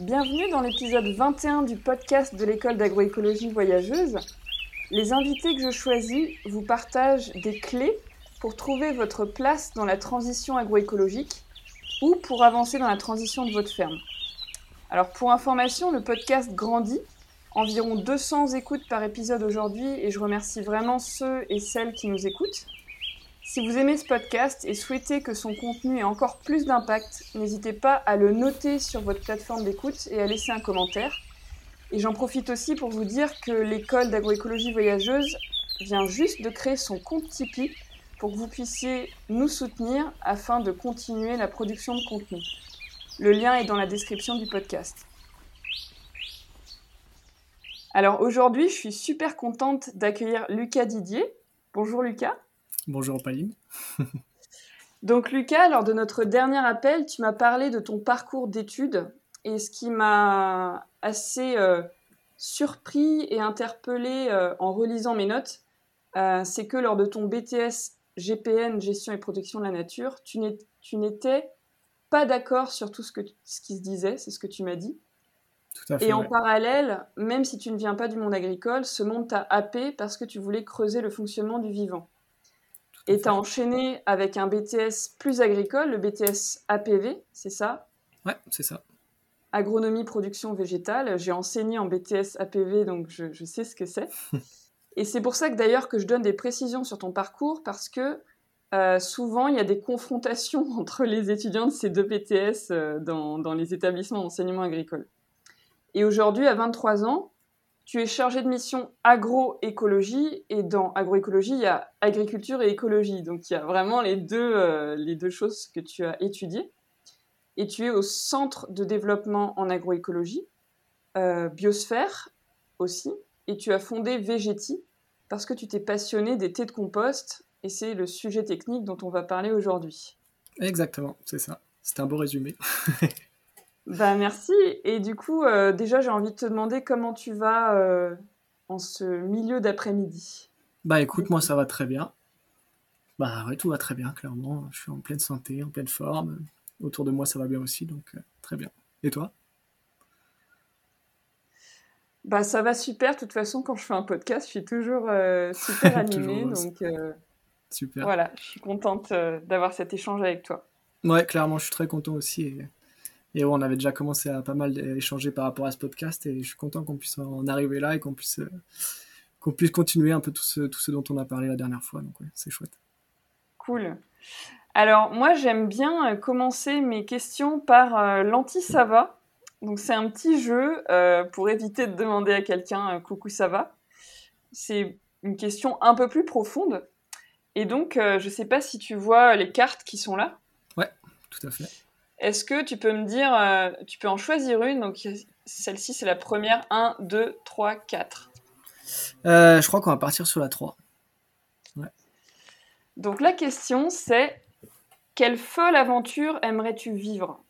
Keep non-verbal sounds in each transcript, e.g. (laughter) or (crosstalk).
Bienvenue dans l'épisode 21 du podcast de l'école d'agroécologie voyageuse. Les invités que je choisis vous partagent des clés pour trouver votre place dans la transition agroécologique ou pour avancer dans la transition de votre ferme. Alors pour information, le podcast grandit, environ 200 écoutes par épisode aujourd'hui et je remercie vraiment ceux et celles qui nous écoutent. Si vous aimez ce podcast et souhaitez que son contenu ait encore plus d'impact, n'hésitez pas à le noter sur votre plateforme d'écoute et à laisser un commentaire. Et j'en profite aussi pour vous dire que l'école d'agroécologie voyageuse vient juste de créer son compte Tipeee pour que vous puissiez nous soutenir afin de continuer la production de contenu. Le lien est dans la description du podcast. Alors aujourd'hui, je suis super contente d'accueillir Lucas Didier. Bonjour Lucas. Bonjour Pauline. (laughs) Donc Lucas, lors de notre dernier appel, tu m'as parlé de ton parcours d'études et ce qui m'a assez euh, surpris et interpellé euh, en relisant mes notes, euh, c'est que lors de ton BTS GPN, gestion et protection de la nature, tu n'étais pas d'accord sur tout ce, que, ce qui se disait, c'est ce que tu m'as dit. Tout à fait, et en parallèle, même si tu ne viens pas du monde agricole, ce monde t'a happé parce que tu voulais creuser le fonctionnement du vivant. Et tu as enchaîné avec un BTS plus agricole, le BTS APV, c'est ça? Ouais, c'est ça. Agronomie, production végétale. J'ai enseigné en BTS APV, donc je, je sais ce que c'est. (laughs) Et c'est pour ça que d'ailleurs que je donne des précisions sur ton parcours, parce que euh, souvent il y a des confrontations (laughs) entre les étudiants de ces deux BTS euh, dans, dans les établissements d'enseignement agricole. Et aujourd'hui, à 23 ans, tu es chargé de mission agroécologie et dans agroécologie, il y a agriculture et écologie. Donc il y a vraiment les deux, euh, les deux choses que tu as étudiées. Et tu es au centre de développement en agroécologie, euh, biosphère aussi. Et tu as fondé Végéti parce que tu t'es passionné des thés de compost et c'est le sujet technique dont on va parler aujourd'hui. Exactement, c'est ça. C'est un beau résumé. (laughs) Bah merci. Et du coup, euh, déjà, j'ai envie de te demander comment tu vas euh, en ce milieu d'après-midi. Bah écoute, moi ça va très bien. Bah ouais, tout va très bien, clairement. Je suis en pleine santé, en pleine forme. Autour de moi, ça va bien aussi, donc euh, très bien. Et toi? Bah ça va super. De toute façon, quand je fais un podcast, je suis toujours super (laughs) animée. Toujours donc Super. voilà, je suis contente d'avoir cet échange avec toi. Ouais, clairement, je suis très content aussi. Et, et ouais, on avait déjà commencé à pas mal échanger par rapport à ce podcast et je suis content qu'on puisse en arriver là et qu'on puisse, euh, qu'on puisse continuer un peu tout ce, tout ce dont on a parlé la dernière fois. Donc ouais, c'est chouette. Cool. Alors moi, j'aime bien euh, commencer mes questions par euh, l'anti-sava. Donc c'est un petit jeu euh, pour éviter de demander à quelqu'un coucou ça va. C'est une question un peu plus profonde. Et donc, je ne sais pas si tu vois les cartes qui sont là. Tout à fait. Est-ce que tu peux me dire, euh, tu peux en choisir une? Donc celle-ci, c'est la première. 1, 2, 3, 4. Euh, je crois qu'on va partir sur la 3. Donc la question, c'est quelle folle aventure aimerais-tu vivre?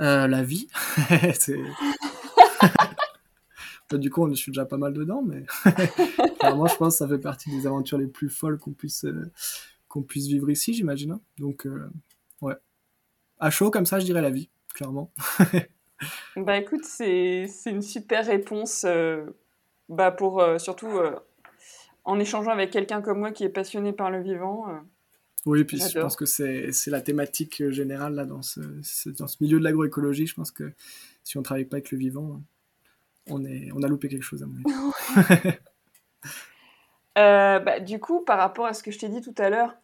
Euh, la vie. (laughs) (laughs) Bah, du coup, on suis déjà pas mal dedans, mais (laughs) clairement, je pense que ça fait partie des aventures les plus folles qu'on puisse, euh, qu'on puisse vivre ici, j'imagine. hein. Donc, euh, ouais. À chaud, comme ça, je dirais la vie, clairement. (laughs) Bah écoute, c'est c'est une super réponse, euh, bah pour euh, surtout euh, en échangeant avec quelqu'un comme moi qui est passionné par le vivant. Oui, puis je pense que c'est, c'est la thématique générale là, dans, ce, dans ce milieu de l'agroécologie. Je pense que si on travaille pas avec le vivant, on, est, on a loupé quelque chose à mon avis. (laughs) Bah, du coup, par rapport à ce que je t'ai dit tout à l'heure,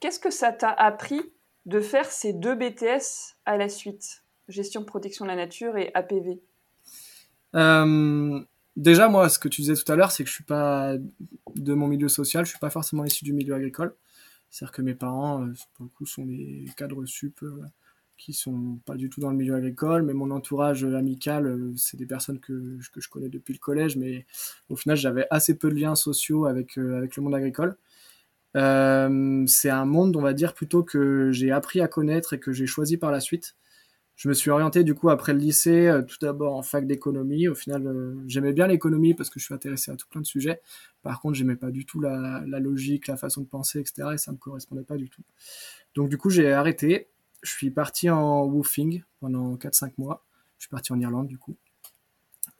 qu'est-ce que ça t'a appris de faire ces deux BTS à la suite? Gestion protection de la nature et APV. Euh, déjà, moi, ce que tu disais tout à l'heure, c'est que je suis pas de mon milieu social, je suis pas forcément issu du milieu agricole. C'est-à-dire que mes parents, euh, pour le coup, sont des cadres sup euh, qui sont pas du tout dans le milieu agricole, mais mon entourage amical, c'est des personnes que, que je connais depuis le collège, mais au final, j'avais assez peu de liens sociaux avec, avec le monde agricole. Euh, c'est un monde, on va dire, plutôt que j'ai appris à connaître et que j'ai choisi par la suite. Je me suis orienté du coup après le lycée, euh, tout d'abord en fac d'économie. Au final, euh, j'aimais bien l'économie parce que je suis intéressé à tout plein de sujets. Par contre, j'aimais pas du tout la, logique, la façon de penser, etc. Et ça me correspondait pas du tout. Donc du coup, j'ai arrêté. je suis parti en woofing pendant 4-5 mois. Je suis parti en Irlande du coup.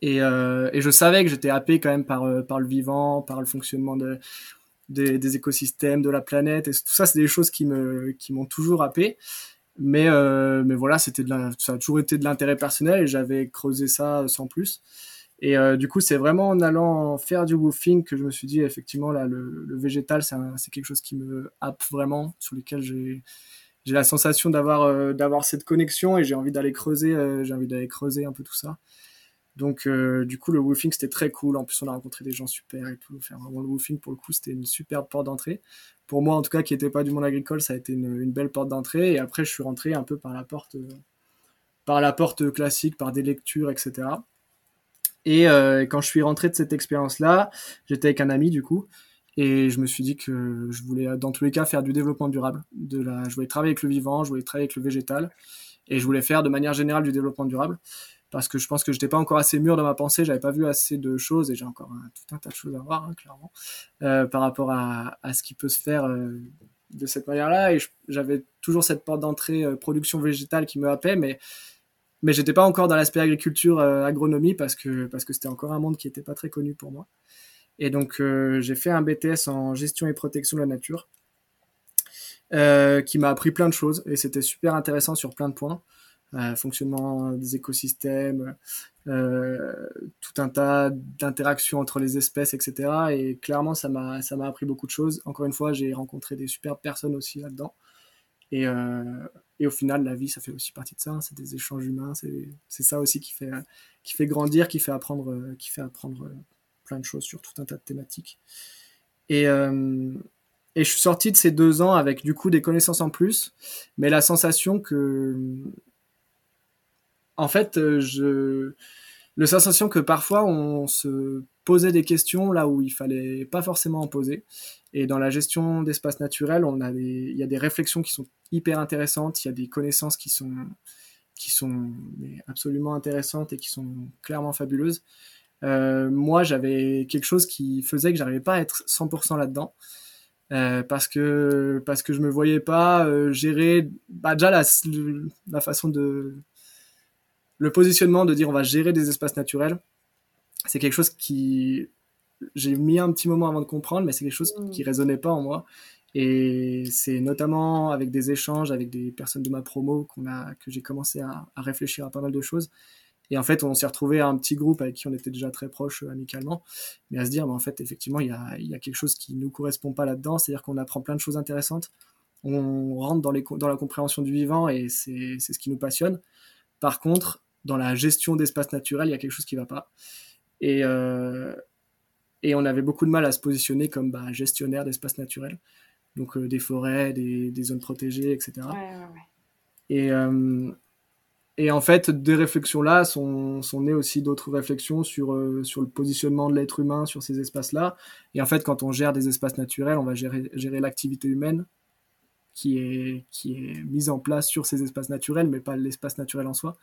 Et, et je savais que j'étais happé quand même par, par le vivant, par le fonctionnement de, des, écosystèmes, de la planète. Et tout ça, c'est des choses qui me qui m'ont toujours happé. Mais, euh, mais voilà, c'était ça a toujours été de l'intérêt personnel et j'avais creusé ça sans plus. Et euh, du coup, c'est vraiment en allant faire du woofing que je me suis dit, effectivement, là, le, végétal, c'est quelque chose qui me happe vraiment, sur lequel j'ai j'ai la sensation d'avoir euh, d'avoir cette connexion et j'ai envie d'aller creuser, j'ai envie d'aller creuser un peu tout ça. Donc, euh, du coup, le woofing, c'était très cool. En plus, on a rencontré des gens super et tout. Faire vraiment le woofing, pour le coup, c'était une superbe porte d'entrée. Pour moi, en tout cas, qui n'était pas du monde agricole, ça a été une, belle porte d'entrée. Et après, je suis rentré un peu par la porte, euh, par la porte classique, par des lectures, etc. Et euh, quand je suis rentré de cette expérience-là, j'étais avec un ami, du coup. Et je me suis dit que je voulais, dans tous les cas, faire du développement durable. De la, je voulais travailler avec le vivant, je voulais travailler avec le végétal. Et je voulais faire de manière générale du développement durable parce que je pense que j'étais pas encore assez mûr dans ma pensée, j'avais pas vu assez de choses et j'ai encore tout un tas de choses à voir, hein, clairement, euh, par rapport à, ce qui peut se faire euh, de cette manière-là. Et j'avais toujours cette porte d'entrée euh, production végétale qui me happait, mais mais j'étais pas encore dans l'aspect agriculture, agronomie parce que parce que c'était encore un monde qui était pas très connu pour moi. Et donc j'ai fait un BTS en gestion et protection de la nature. qui m'a appris plein de choses et c'était super intéressant sur plein de points. Euh, fonctionnement des écosystèmes, euh, tout un tas d'interactions entre les espèces, etc. Et clairement, ça m'a ça m'a appris beaucoup de choses. Encore une fois, j'ai rencontré des superbes personnes aussi là-dedans. Et, euh, et, au final, la vie, ça fait aussi partie de ça. Hein. C'est des échanges humains. C'est ça aussi qui fait, qui fait grandir, qui fait apprendre, qui fait apprendre plein de choses sur tout un tas de thématiques. Et, et je suis sorti de ces deux ans avec du coup des connaissances en plus, mais la sensation que en fait, euh, je le sensation que parfois on se posait des questions là où il fallait pas forcément en poser. Et dans la gestion d'espaces naturels, il y a des réflexions qui sont hyper intéressantes, il y a des connaissances qui sont, absolument intéressantes et qui sont clairement fabuleuses. Euh, moi, j'avais quelque chose qui faisait que j'arrivais pas à être 100% là-dedans. Euh, parce que parce que je me voyais pas gérer bah, déjà la façon de le positionnement de dire on va gérer des espaces naturels, c'est quelque chose qui j'ai mis un petit moment avant de comprendre, mais c'est quelque chose qui mm. résonnait pas en moi. Et c'est notamment avec des échanges avec des personnes de ma promo qu'on a, que j'ai commencé à, réfléchir à pas mal de choses. Et en fait, on s'est retrouvé à un petit groupe avec qui on était déjà très proches euh, amicalement, mais à se dire, mais en fait, effectivement, il y a, y a, quelque chose qui nous correspond pas là-dedans, c'est-à-dire qu'on apprend plein de choses intéressantes, on rentre dans, les, dans la compréhension du vivant et c'est ce qui nous passionne. Par contre, dans la gestion d'espaces naturels, il y a quelque chose qui ne va pas. Et, euh, et on avait beaucoup de mal à se positionner comme bah, gestionnaire d'espaces naturels, donc euh, des forêts, des, des, zones protégées, etc. Ouais, ouais, et, euh, et en fait, des réflexions-là sont, sont nées aussi d'autres réflexions sur, sur le positionnement de l'être humain sur ces espaces-là. Et en fait, quand on gère des espaces naturels, on va gérer, gérer l'activité humaine qui est, qui est mise en place sur ces espaces naturels, mais pas l'espace naturel en soi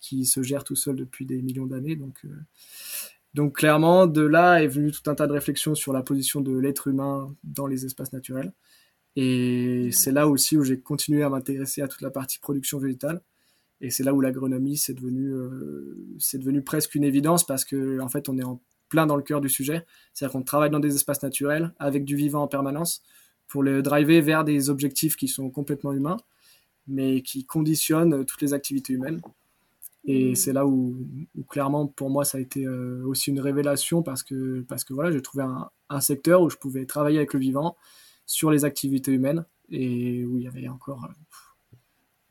qui se gère tout seul depuis des millions d'années. Donc, euh, donc clairement, de là est venu tout un tas de réflexions sur la position de l'être humain dans les espaces naturels. Et c'est là aussi où j'ai continué à m'intéresser à toute la partie production végétale. Et c'est là où l'agronomie, c'est devenu, euh, c'est devenu presque une évidence parce que en fait, on est en plein dans le cœur du sujet. C'est-à-dire qu'on travaille dans des espaces naturels avec du vivant en permanence pour le driver vers des objectifs qui sont complètement humains, mais qui conditionnent toutes les activités humaines. Et mm. c'est là où, clairement pour moi ça a été euh, aussi une révélation parce que parce que voilà j'ai trouvé un, un, secteur où je pouvais travailler avec le vivant sur les activités humaines et où il y avait encore euh,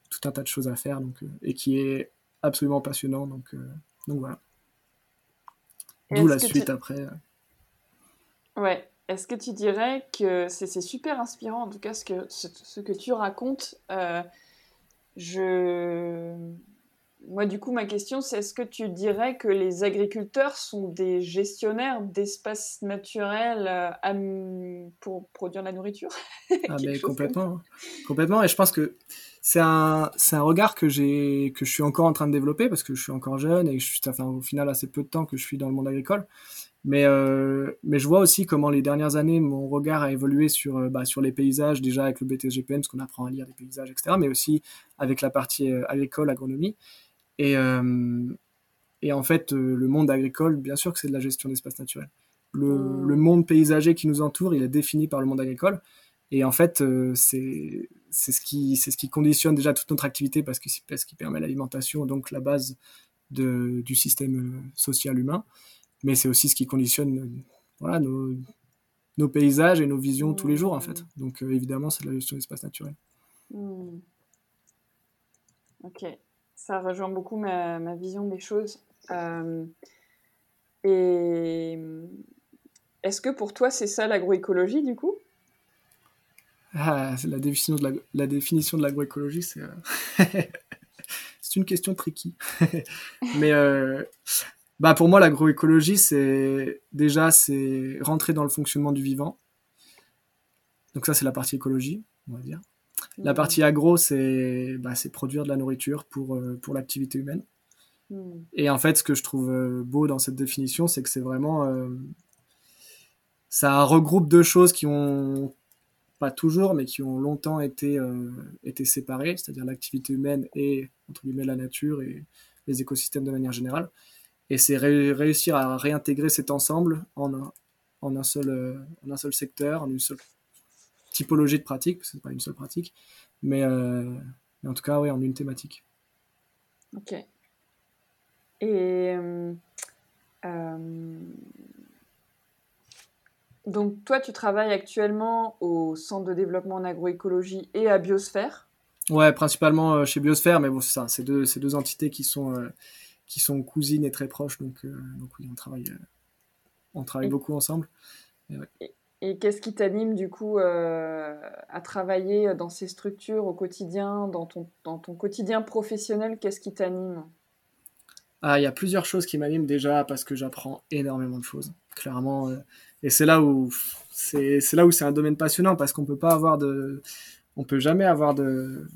tout un tas de choses à faire donc euh, et qui est absolument passionnant donc donc voilà d'où la suite après ouais est-ce que tu dirais que c'est super inspirant en tout cas ce que ce, ce que tu racontes je moi, du coup, ma question, c'est est-ce que tu dirais que les agriculteurs sont des gestionnaires d'espaces naturels euh, pour produire la nourriture? (laughs) Ah, mais complètement. Complètement. Et je pense que c'est un, c'est un regard que, j'ai, que je suis encore en train de développer parce que je suis encore jeune et je, ça fait au final assez peu de temps que je suis dans le monde agricole. Mais, euh, mais je vois aussi comment les dernières années, mon regard a évolué sur, euh, bah, sur les paysages, déjà avec le BTGPN, parce qu'on apprend à lire les paysages, etc., mais aussi avec la partie euh, agricole, agronomie. Et, et en fait, le monde agricole, bien sûr que c'est de la gestion d'espace naturel. Le, mmh. le, monde paysager qui nous entoure, il est défini par le monde agricole. Et en fait, c'est ce, qui, ce qui conditionne déjà toute notre activité parce que c'est ce qui permet l'alimentation, donc la base de, du système social humain mais c'est aussi ce qui conditionne voilà, nos, nos, paysages et nos visions tous les jours, en fait. Donc, euh, évidemment, c'est de la gestion d'espace naturel. Hmm. Ok, ça rejoint beaucoup ma, ma vision des choses. Euh, et est-ce que pour toi, c'est ça l'agroécologie, du coup? Ah, la, définition de la, la définition de l'agroécologie, c'est... Euh, (laughs) c'est une question tricky. (laughs) Mais bah pour moi, l'agroécologie, c'est déjà c'est rentrer dans le fonctionnement du vivant. Donc ça, c'est la partie écologie, on va dire. La mmh. partie agro, c'est bah, produire de la nourriture pour, euh, pour l'activité humaine. Mmh. Et en fait, ce que je trouve euh, beau dans cette définition, c'est que c'est vraiment... Euh, ça regroupe deux choses qui ont, pas toujours, mais qui ont longtemps été, été séparées, c'est-à-dire l'activité humaine et, entre guillemets, la nature et les écosystèmes de manière générale. Et c'est réussir à réintégrer cet ensemble en un, en un, seul, euh, en un seul secteur, en une seule typologie de pratique, parce que c'est pas une seule pratique, mais, euh, en tout cas, oui, en une thématique. Ok. Et euh, donc, toi, tu travailles actuellement au Centre de développement en agroécologie et à Biosphère? Ouais, principalement chez Biosphère, mais bon, c'est ça, c'est deux, deux entités qui sont qui sont cousines et très proches. Donc, euh, donc oui, on travaille, euh, on travaille beaucoup ensemble. Et, qu'est-ce qui t'anime du coup euh, à travailler dans ces structures au quotidien, dans ton, dans ton quotidien professionnel Qu'est-ce qui t'anime? Ah, il y a plusieurs choses qui m'animent déjà parce que j'apprends énormément de choses, clairement. et c'est là où c'est là où c'est un domaine passionnant parce qu'on peut pas avoir de, on peut jamais avoir de,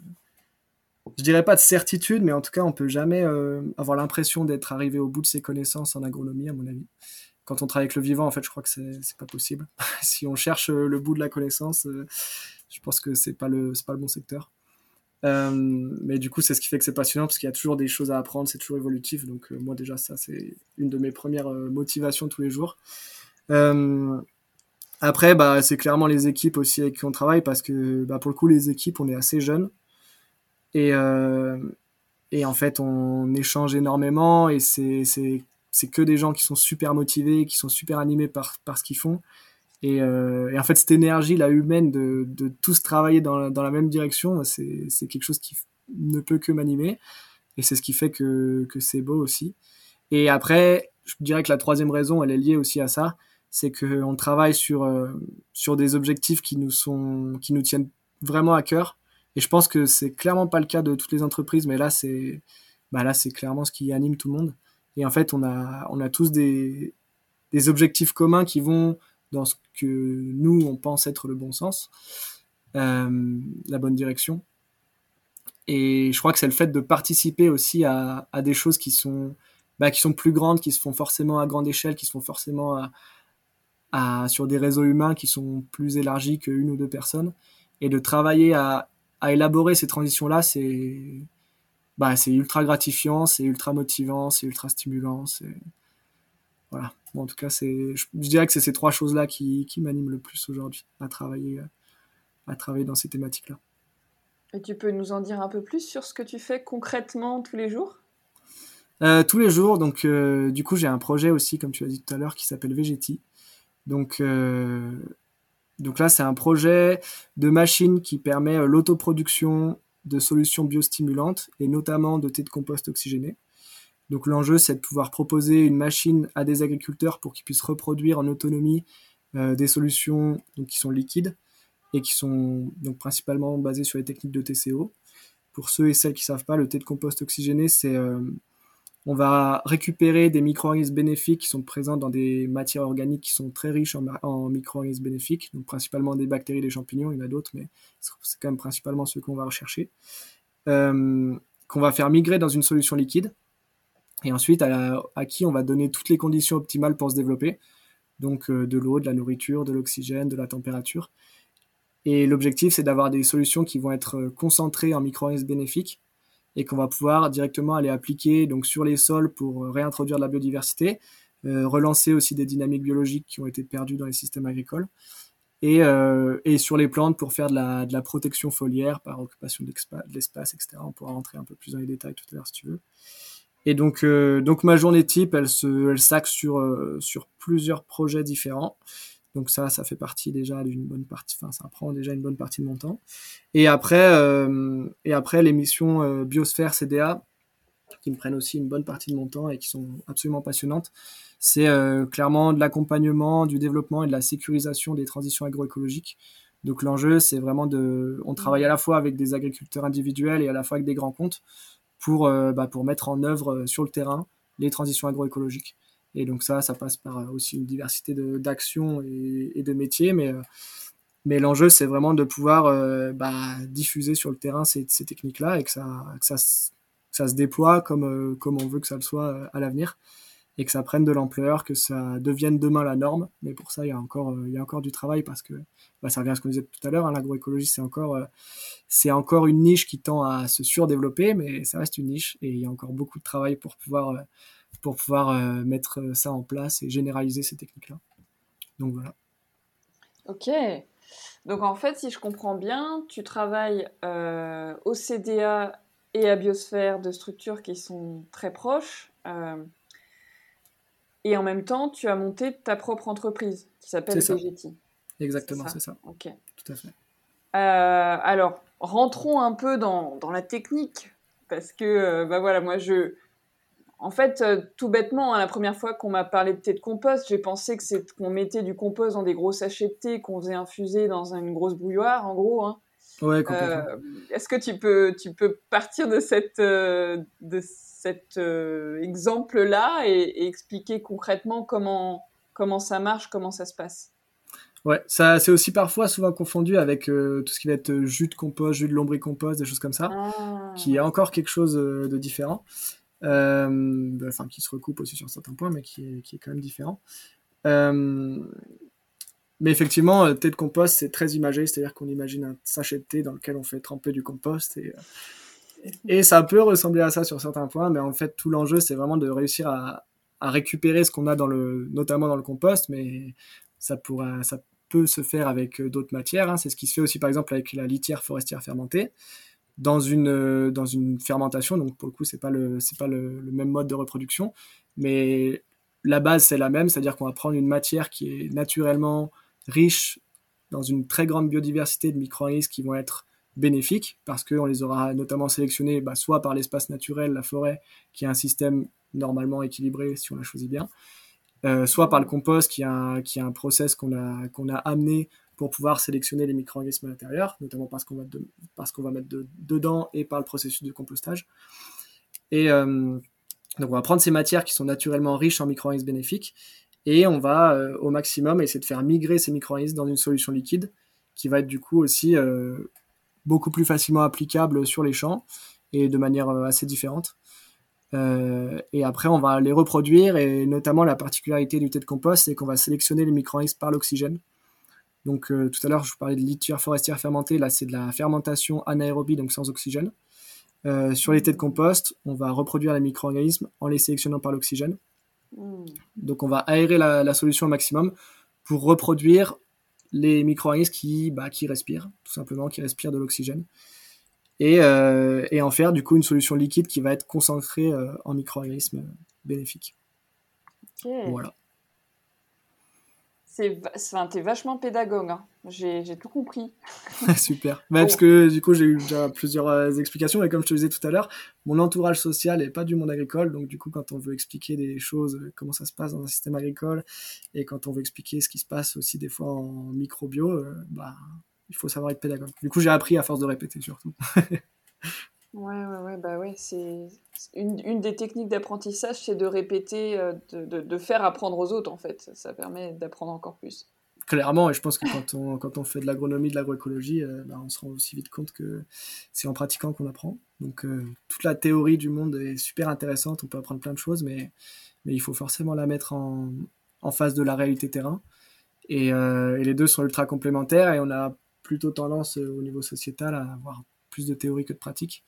je dirais pas de certitude, mais en tout cas, on peut jamais euh, avoir l'impression d'être arrivé au bout de ses connaissances en agronomie, à mon avis. Quand on travaille avec le vivant, en fait, je crois que c'est pas possible. (laughs) si on cherche euh, le bout de la connaissance, euh, je pense que c'est pas le pas le bon secteur. mais du coup, c'est ce qui fait que c'est passionnant parce qu'il y a toujours des choses à apprendre, c'est toujours évolutif. Donc moi déjà, ça c'est une de mes premières motivations tous les jours. après, bah, c'est clairement les équipes aussi avec qui on travaille parce que bah, pour le coup, les équipes, on est assez jeunes. Et, euh, et en fait, on échange énormément et c'est, que des gens qui sont super motivés, qui sont super animés par, par ce qu'ils font. Et, euh, et, en fait, cette énergie là humaine de, de tous travailler dans, dans la même direction, c'est, c'est quelque chose qui ne peut que m'animer. Et c'est ce qui fait que, que c'est beau aussi. Et après, je dirais que la troisième raison, elle est liée aussi à ça, c'est qu'on travaille sur, euh, sur des objectifs qui nous, sont, qui nous tiennent vraiment à cœur et je pense que c'est clairement pas le cas de toutes les entreprises, mais là, c'est bah clairement ce qui anime tout le monde. Et en fait, on a, on a tous des, des objectifs communs qui vont dans ce que nous, on pense être le bon sens, euh, la bonne direction. Et je crois que c'est le fait de participer aussi à, à des choses qui sont, bah, qui sont plus grandes, qui se font forcément à grande échelle, qui se font forcément à, sur des réseaux humains qui sont plus élargis qu'une ou deux personnes, et de travailler à à élaborer ces transitions-là, c'est bah, c'est ultra gratifiant, c'est ultra motivant, c'est ultra stimulant. Voilà. en tout cas, c'est, je, dirais que c'est ces trois choses-là qui, qui m'animent le plus aujourd'hui à travailler, à travailler dans ces thématiques-là. Et tu peux nous en dire un peu plus sur ce que tu fais concrètement tous les jours? Euh, Tous les jours, donc euh, du coup j'ai un projet aussi, comme tu as dit tout à l'heure, qui s'appelle Vegeti. Donc euh, donc là, c'est un projet de machine qui permet euh, l'autoproduction de solutions biostimulantes et notamment de thé de compost oxygéné. Donc l'enjeu, c'est de pouvoir proposer une machine à des agriculteurs pour qu'ils puissent reproduire en autonomie euh, des solutions qui sont liquides et qui sont donc principalement basées sur les techniques de TCO. Pour ceux et celles qui ne savent pas, le thé de compost oxygéné, c'est euh, on va récupérer des micro-organismes bénéfiques qui sont présents dans des matières organiques qui sont très riches en, micro-organismes bénéfiques, donc principalement des bactéries, des champignons, il y en a d'autres, mais c'est quand même principalement ceux qu'on va rechercher, euh, qu'on va faire migrer dans une solution liquide, et ensuite à, qui on va donner toutes les conditions optimales pour se développer. donc de l'eau, de la nourriture, de l'oxygène, de la température. Et l'objectif, c'est d'avoir des solutions qui vont être concentrées en micro-organismes bénéfiques et qu'on va pouvoir directement aller appliquer donc sur les sols pour réintroduire de la biodiversité, relancer aussi des dynamiques biologiques qui ont été perdues dans les systèmes agricoles et, euh, et, sur les plantes pour faire de la, de la protection foliaire par occupation de l'espace, etc. On pourra rentrer un peu plus dans les détails tout à l'heure si tu veux. Et donc, euh, donc ma journée type, elle se, elle s'axe sur, euh, sur plusieurs projets différents. Donc ça, ça fait partie déjà d'une bonne partie, enfin ça prend déjà une bonne partie de mon temps. Et après, euh, et après les missions euh, Biosphère CDA, qui me prennent aussi une bonne partie de mon temps et qui sont absolument passionnantes c'est euh, clairement de l'accompagnement, du développement et de la sécurisation des transitions agroécologiques. Donc l'enjeu, c'est vraiment de... On travaille à la fois avec des agriculteurs individuels et à la fois avec des grands comptes pour, bah, pour mettre en œuvre sur le terrain les transitions agroécologiques. Et donc ça, ça passe par aussi une diversité d'actions et, de métiers, mais, mais l'enjeu, c'est vraiment de pouvoir bah, diffuser sur le terrain ces, techniques-là et que ça, que ça, ça, se déploie comme, comme on veut que ça le soit à l'avenir et que ça prenne de l'ampleur, que ça devienne demain la norme. Mais pour ça, il y a encore, euh, il y a encore du travail parce que bah, ça revient à ce qu'on disait tout à l'heure. Hein, L'agroécologie, c'est encore, euh, c'est encore une niche qui tend à se surdévelopper, mais ça reste une niche et il y a encore beaucoup de travail pour pouvoir, euh, pour pouvoir mettre ça en place et généraliser ces techniques-là. Donc voilà. Ok. Donc en fait, si je comprends bien, tu travailles au CDA et à Biosphère de structures qui sont très proches. Et en même temps, tu as monté ta propre entreprise qui s'appelle Vegeti. Exactement, c'est ça. Ok. Tout à fait. Euh, alors, rentrons un peu dans, dans la technique. Parce que, euh, bah voilà, moi, je. En fait, euh, tout bêtement, hein, la première fois qu'on m'a parlé de thé de compost, j'ai pensé que c'est qu'on mettait du compost dans des gros sachets de thé qu'on faisait infuser dans une grosse bouilloire, en gros. Hein. Ouais, complètement. Est-ce que tu peux, tu peux partir de cette, de cet euh, exemple-là et, expliquer concrètement comment, comment ça marche, comment ça se passe? Ouais, ça c'est aussi parfois souvent confondu avec euh, tout ce qui va être euh, jus de compost, jus de lombricompost, des choses comme ça, ah. qui est encore quelque chose de différent, enfin qui se recoupe aussi sur certains points, mais qui est, qui est quand même différent. mais effectivement, thé de compost, c'est très imagé, c'est-à-dire qu'on imagine un sachet de thé dans lequel on fait tremper du compost et et ça peut ressembler à ça sur certains points, mais en fait, tout l'enjeu, c'est vraiment de réussir à, à récupérer ce qu'on a dans le, notamment dans le compost, mais ça pourra, ça peut se faire avec euh, d'autres matières. Hein. C'est ce qui se fait aussi, par exemple, avec la litière forestière fermentée dans une, euh, dans une fermentation. Donc, pour le coup, c'est pas le, pas le, même mode de reproduction, mais la base, c'est la même, c'est-à-dire qu'on va prendre une matière qui est naturellement riche dans une très grande biodiversité de micro-organismes qui vont être bénéfiques parce qu'on les aura notamment sélectionnés bah, soit par l'espace naturel, la forêt, qui est un système normalement équilibré si on l'a choisi bien, euh, soit par le compost qui est un, qui est un process qu'on a, qu'on a amené pour pouvoir sélectionner les micro-organismes à l'intérieur, notamment parce qu'on va, qu'on va mettre dedans et par le processus de compostage. Et euh, donc on va prendre ces matières qui sont naturellement riches en micro-organismes bénéfiques et on va euh, au maximum essayer de faire migrer ces micro-organismes dans une solution liquide qui va être du coup aussi beaucoup plus facilement applicable sur les champs et de manière euh, assez différente. Euh, et après, on va les reproduire et notamment la particularité du thé de compost, c'est qu'on va sélectionner les micro-organismes par l'oxygène. Donc euh, tout à l'heure, je vous parlais de litière forestière fermentée, là c'est de la fermentation anaérobie, donc sans oxygène. sur les thés de compost, on va reproduire les micro-organismes en les sélectionnant par l'oxygène. Mmh. Donc on va aérer la, la, solution au maximum pour reproduire les micro-organismes qui, bah, qui respirent, tout simplement, qui respirent de l'oxygène. Et, euh, et, en faire du coup une solution liquide qui va être concentrée euh, en micro-organismes bénéfiques. Voilà. C'est, enfin, t'es vachement pédagogue, hein. j'ai, tout compris. (laughs) Super. Parce que du coup, j'ai eu déjà plusieurs euh, explications, et comme je te disais tout à l'heure, mon entourage social n'est pas du monde agricole, donc du coup, quand on veut expliquer des choses, euh, comment ça se passe dans un système agricole, et quand on veut expliquer ce qui se passe aussi des fois en microbio, euh, bah, il faut savoir être pédagogue. Du coup, j'ai appris à force de répéter surtout. (laughs) Ouais, ouais, ouais, bah ouais, c'est une, des techniques d'apprentissage, c'est de répéter, euh, de, faire apprendre aux autres en fait. Ça permet d'apprendre encore plus. Clairement, et je pense que quand on, fait de l'agronomie, de l'agroécologie, euh, bah, on se rend aussi vite compte que c'est en pratiquant qu'on apprend. Donc euh, toute la théorie du monde est super intéressante, on peut apprendre plein de choses, mais, il faut forcément la mettre en, face de la réalité terrain. Et, les deux sont ultra complémentaires et on a plutôt tendance au niveau sociétal à avoir plus de théorie que de pratique.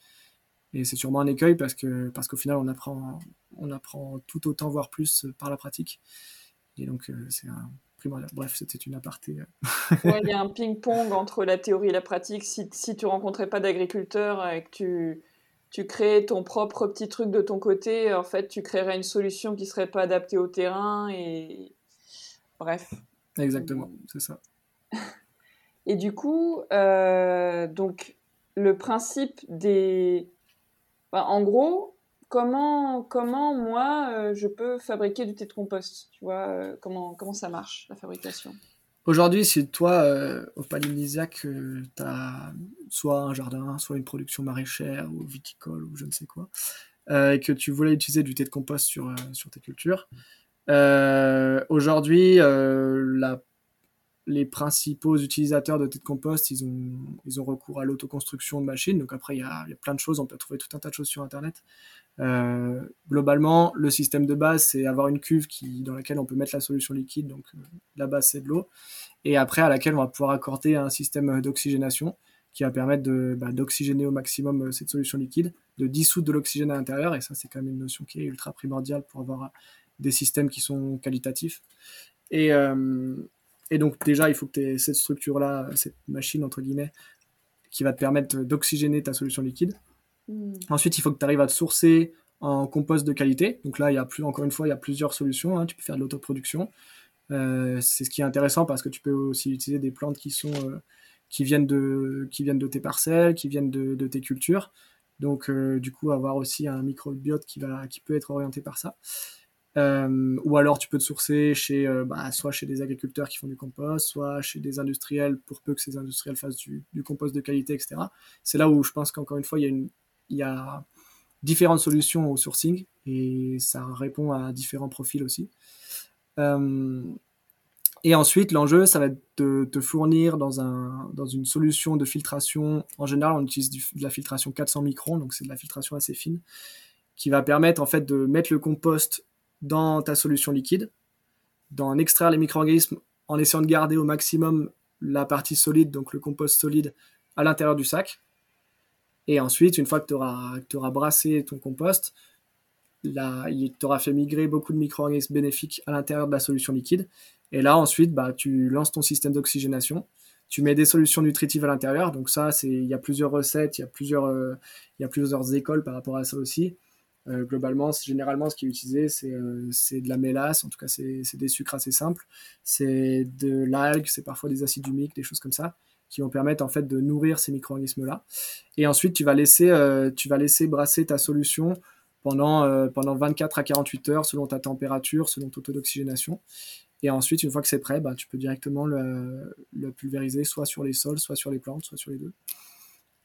Et c'est sûrement un écueil parce que parce qu'au final on apprend on apprend tout autant voire plus par la pratique. Et donc c'est un primordial. Bref, c'était une aparté. (laughs) Il y a un ping-pong entre la théorie et la pratique. Si, si tu rencontrais pas d'agriculteur et que tu tu crées ton propre petit truc de ton côté, en fait, tu créerais une solution qui serait pas adaptée au terrain et bref. Exactement, c'est ça. (laughs) Et du coup, euh, donc le principe des, en gros, comment comment moi euh, je peux fabriquer du thé de compost, tu vois, euh, comment ça marche la fabrication? Aujourd'hui, si toi, euh, au Palinisiac, euh, tu as soit un jardin, soit une production maraîchère ou viticole ou je ne sais quoi, et que tu voulais utiliser du thé de compost sur, sur tes cultures, aujourd'hui, la les principaux utilisateurs de de compost, ils ont, recours à l'autoconstruction de machines. Donc après, il y, a, plein de choses. On peut trouver tout un tas de choses sur Internet. Euh, globalement, le système de base, c'est avoir une cuve dans laquelle on peut mettre la solution liquide. Donc euh, la base, c'est de l'eau. Et après, à laquelle on va pouvoir accorder un système d'oxygénation qui va permettre bah, d'oxygéner au maximum euh, cette solution liquide, de dissoudre de l'oxygène à l'intérieur. Et ça, c'est quand même une notion qui est ultra primordiale pour avoir des systèmes qui sont qualitatifs. Et, et donc déjà, il faut que tu aies cette structure-là, cette machine, entre guillemets, qui va te permettre d'oxygéner ta solution liquide. Mmh. Ensuite, il faut que tu arrives à te sourcer en compost de qualité. Donc là, il y a plus, encore une fois, il y a plusieurs solutions. Hein. Tu peux faire de l'autoproduction. Euh, c'est ce qui est intéressant parce que tu peux aussi utiliser des plantes qui sont euh, qui viennent de qui viennent de tes parcelles, qui viennent de, de tes cultures. Donc euh, du coup, avoir aussi un microbiote qui va qui peut être orienté par ça. Euh, ou alors tu peux te sourcer chez, euh, bah, soit chez des agriculteurs qui font du compost, soit chez des industriels pour peu que ces industriels fassent du, compost de qualité, etc. C'est là où je pense qu'encore une fois, il y, a différentes solutions au sourcing et ça répond à différents profils aussi. Euh, et ensuite, l'enjeu, ça va être de te fournir dans, un, dans une solution de filtration. En général, on utilise de la filtration 400 microns, donc c'est de la filtration assez fine, qui va permettre en fait de mettre le compost dans ta solution liquide, d'en extraire les micro-organismes en essayant de garder au maximum la partie solide, donc le compost solide, à l'intérieur du sac. Et ensuite, une fois que tu auras, brassé ton compost, là, il t'aura fait migrer beaucoup de micro-organismes bénéfiques à l'intérieur de la solution liquide. Et là, ensuite, bah, tu lances ton système d'oxygénation. Tu mets des solutions nutritives à l'intérieur. Donc ça, il y a plusieurs recettes, il y euh, il y a plusieurs écoles par rapport à ça aussi. Euh, globalement, généralement, ce qui est utilisé, euh, c'est de la mélasse, en tout cas, c'est des sucres assez simples. C'est de l'algue, c'est parfois des acides humiques, des choses comme ça, qui vont permettre en fait de nourrir ces micro-organismes-là. Et ensuite, tu vas, laisser, euh, tu vas laisser brasser ta solution pendant, euh, pendant 24 à 48 heures, selon ta température, selon ton taux d'oxygénation. Et ensuite, une fois que c'est prêt, bah, tu peux directement le, le, pulvériser soit sur les sols, soit sur les plantes, soit sur les deux.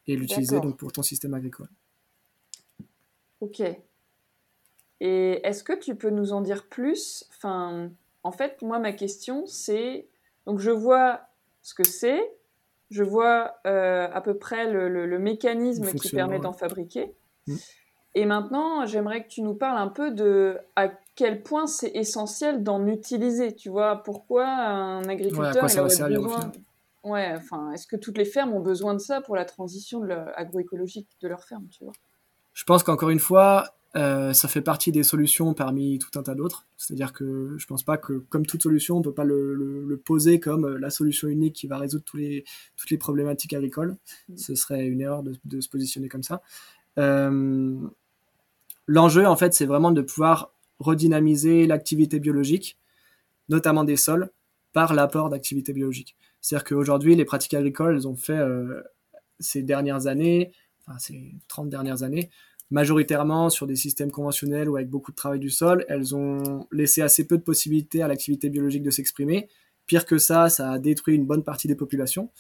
Et l'utiliser donc pour ton système agricole. Ok. Et est-ce que tu peux nous en dire plus? Enfin, En fait, moi, ma question, c'est... Donc, je vois ce que c'est, je vois euh, à peu près le, le, le mécanisme qui permet d'en fabriquer. Mmh. Et maintenant, j'aimerais que tu nous parles un peu de à quel point c'est essentiel d'en utiliser. Tu vois, pourquoi un agriculteur ouais, il aurait besoin... Ouais, enfin, est-ce que toutes les fermes ont besoin de ça pour la transition de agroécologique de leur ferme, tu vois? Je pense qu'encore une fois, euh, ça fait partie des solutions parmi tout un tas d'autres. C'est-à-dire que je pense pas que, comme toute solution, on peut pas le, le, le, poser comme euh, la solution unique qui va résoudre tous les, toutes les problématiques agricoles. Mmh. Ce serait une erreur de, de, se positionner comme ça. Euh, L'enjeu, en fait, c'est vraiment de pouvoir redynamiser l'activité biologique, notamment des sols, par l'apport d'activité biologique. C'est-à-dire qu'aujourd'hui, les pratiques agricoles, elles ont fait euh, ces dernières années, ces 30 dernières années, majoritairement sur des systèmes conventionnels ou avec beaucoup de travail du sol, elles ont laissé assez peu de possibilités à l'activité biologique de s'exprimer. Pire que ça, ça a détruit une bonne partie des populations.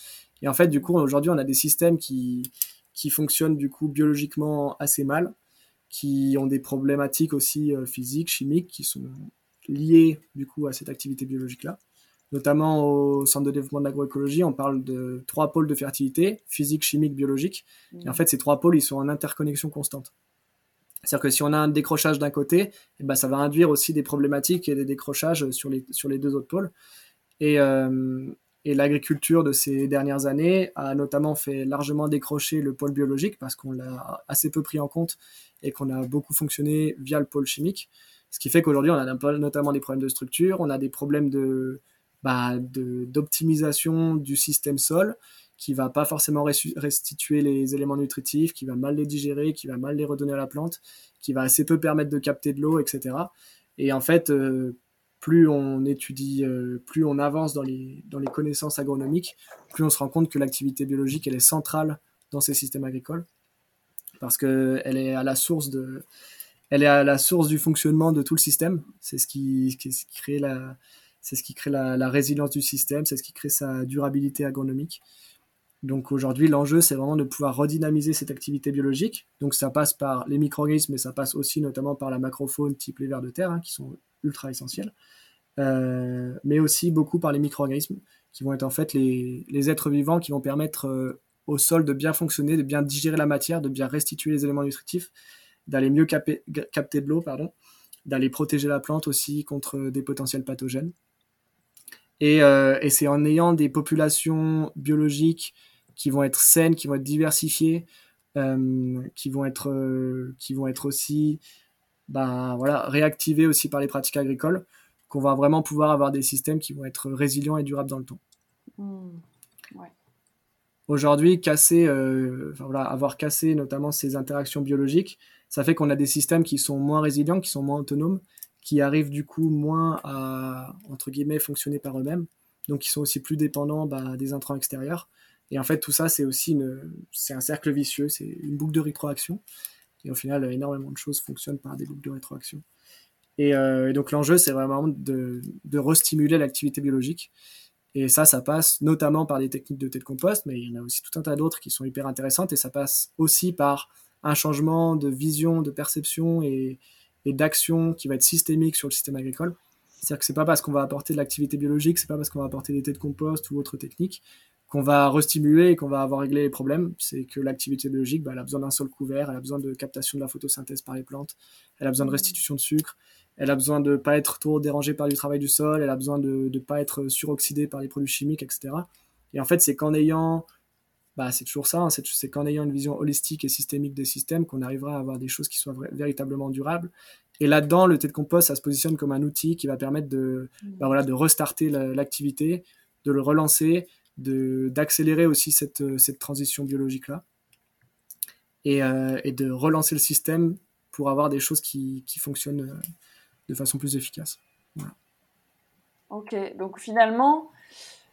Et en fait, du coup, aujourd'hui, on a des systèmes qui, fonctionnent du coup biologiquement assez mal, qui ont des problématiques aussi euh, physiques, chimiques, qui sont liées du à cette activité biologique-là. Notamment au Centre de développement de l'agroécologie, on parle de trois pôles de fertilité, physique, chimique, biologique. Mmh. Et en fait, ces trois pôles, ils sont en interconnexion constante. C'est-à-dire que si on a un décrochage d'un côté, eh ben, ça va induire aussi des problématiques et des décrochages sur les, sur les deux autres pôles. Et, euh, et l'agriculture de ces dernières années a notamment fait largement décrocher le pôle biologique parce qu'on l'a assez peu pris en compte et qu'on a beaucoup fonctionné via le pôle chimique. Ce qui fait qu'aujourd'hui, on a notamment des problèmes de structure, on a des problèmes de, bah, d'optimisation du système sol qui va pas forcément restituer les éléments nutritifs, qui va mal les digérer, qui va mal les redonner à la plante, qui va assez peu permettre de capter de l'eau, etc. Et en fait, euh, plus on étudie, euh, plus on avance dans les, dans les connaissances agronomiques, plus on se rend compte que l'activité biologique, elle est centrale dans ces systèmes agricoles, parce qu'elle est à la source est à la source du fonctionnement de tout le système. C'est ce qui, qui crée la, c'est ce qui crée la, résilience du système, c'est ce qui crée sa durabilité agronomique. Donc aujourd'hui, l'enjeu, c'est vraiment de pouvoir redynamiser cette activité biologique. Donc ça passe par les micro-organismes, mais ça passe aussi notamment par la macrofaune type les vers de terre, hein, qui sont ultra essentiels. Euh, mais aussi beaucoup par les micro-organismes, qui vont être en fait les, êtres vivants qui vont permettre euh, au sol de bien fonctionner, de bien digérer la matière, de bien restituer les éléments nutritifs, d'aller mieux capter de l'eau, d'aller protéger la plante aussi contre des potentiels pathogènes. Et, euh, et c'est en ayant des populations biologiques qui vont être saines, qui vont être diversifiées, euh, qui vont être euh, qui vont être aussi ben, voilà, réactivées aussi par les pratiques agricoles, qu'on va vraiment pouvoir avoir des systèmes qui vont être résilients et durables dans le temps. Mmh. Aujourd'hui, casser, voilà, avoir cassé notamment ces interactions biologiques, ça fait qu'on a des systèmes qui sont moins résilients, qui sont moins autonomes, qui arrivent du coup moins à entre guillemets fonctionner par eux-mêmes, donc qui sont aussi plus dépendants bah, des intrants extérieurs. Et en fait, tout ça, c'est aussi une, c'est un cercle vicieux, c'est une boucle de rétroaction. Et au final, énormément de choses fonctionnent par des boucles de rétroaction. Et, euh, donc l'enjeu, c'est vraiment de, de restimuler l'activité biologique. Et ça, ça passe notamment par des techniques de thé de compost, mais il y en a aussi tout un tas d'autres qui sont hyper intéressantes. Et ça passe aussi par un changement de vision, de perception et, et d'action qui va être systémique sur le système agricole. C'est-à-dire que c'est pas parce qu'on va apporter de l'activité biologique, c'est pas parce qu'on va apporter des thés de compost ou autres techniques qu'on va restimuler et qu'on va avoir réglé les problèmes, c'est que l'activité biologique, bah, elle a besoin d'un sol couvert, elle a besoin de captation de la photosynthèse par les plantes, elle a besoin de restitution de sucre, elle a besoin de ne pas être trop dérangée par du travail du sol, elle a besoin de ne pas être suroxydée par les produits chimiques, etc. Et en fait, c'est qu'en ayant, bah, c'est toujours ça, hein, c'est qu'en ayant une vision holistique et systémique des systèmes qu'on arrivera à avoir des choses qui soient véritablement durables. Et là-dedans, le thé de compost, ça se positionne comme un outil qui va permettre de, bah, voilà, de restarter l'activité, de le relancer, d'accélérer aussi cette, euh, cette transition biologique-là et, euh, et, de relancer le système pour avoir des choses qui, qui fonctionnent euh, de façon plus efficace. Ok, donc finalement,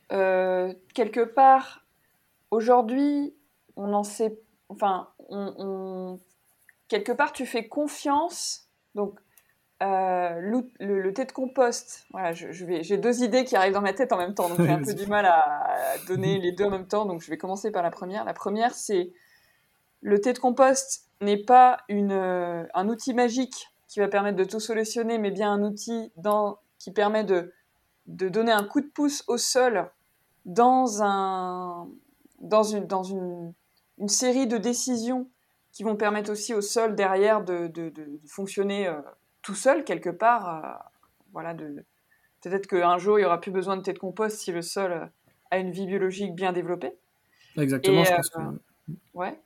quelque part, aujourd'hui, on en sait, enfin, on, on, quelque part, tu fais confiance, donc euh, le, thé de compost, voilà, je, vais, j'ai deux idées qui arrivent dans ma tête en même temps, donc j'ai un (laughs) peu du mal à, donner les deux en même temps, donc je vais commencer par la première. La première, c'est le thé de compost n'est pas une, euh, un outil magique qui va permettre de tout solutionner, mais bien un outil dans, qui permet de, de donner un coup de pouce au sol dans, un, dans, une, dans une, une série de décisions qui vont permettre aussi au sol derrière de, de, de fonctionner. Euh, tout seul quelque part. Euh, voilà, de... peut-être qu'un jour il y aura plus besoin de de compost si le sol a une vie biologique bien développée. Exactement, je pense euh, Ouais.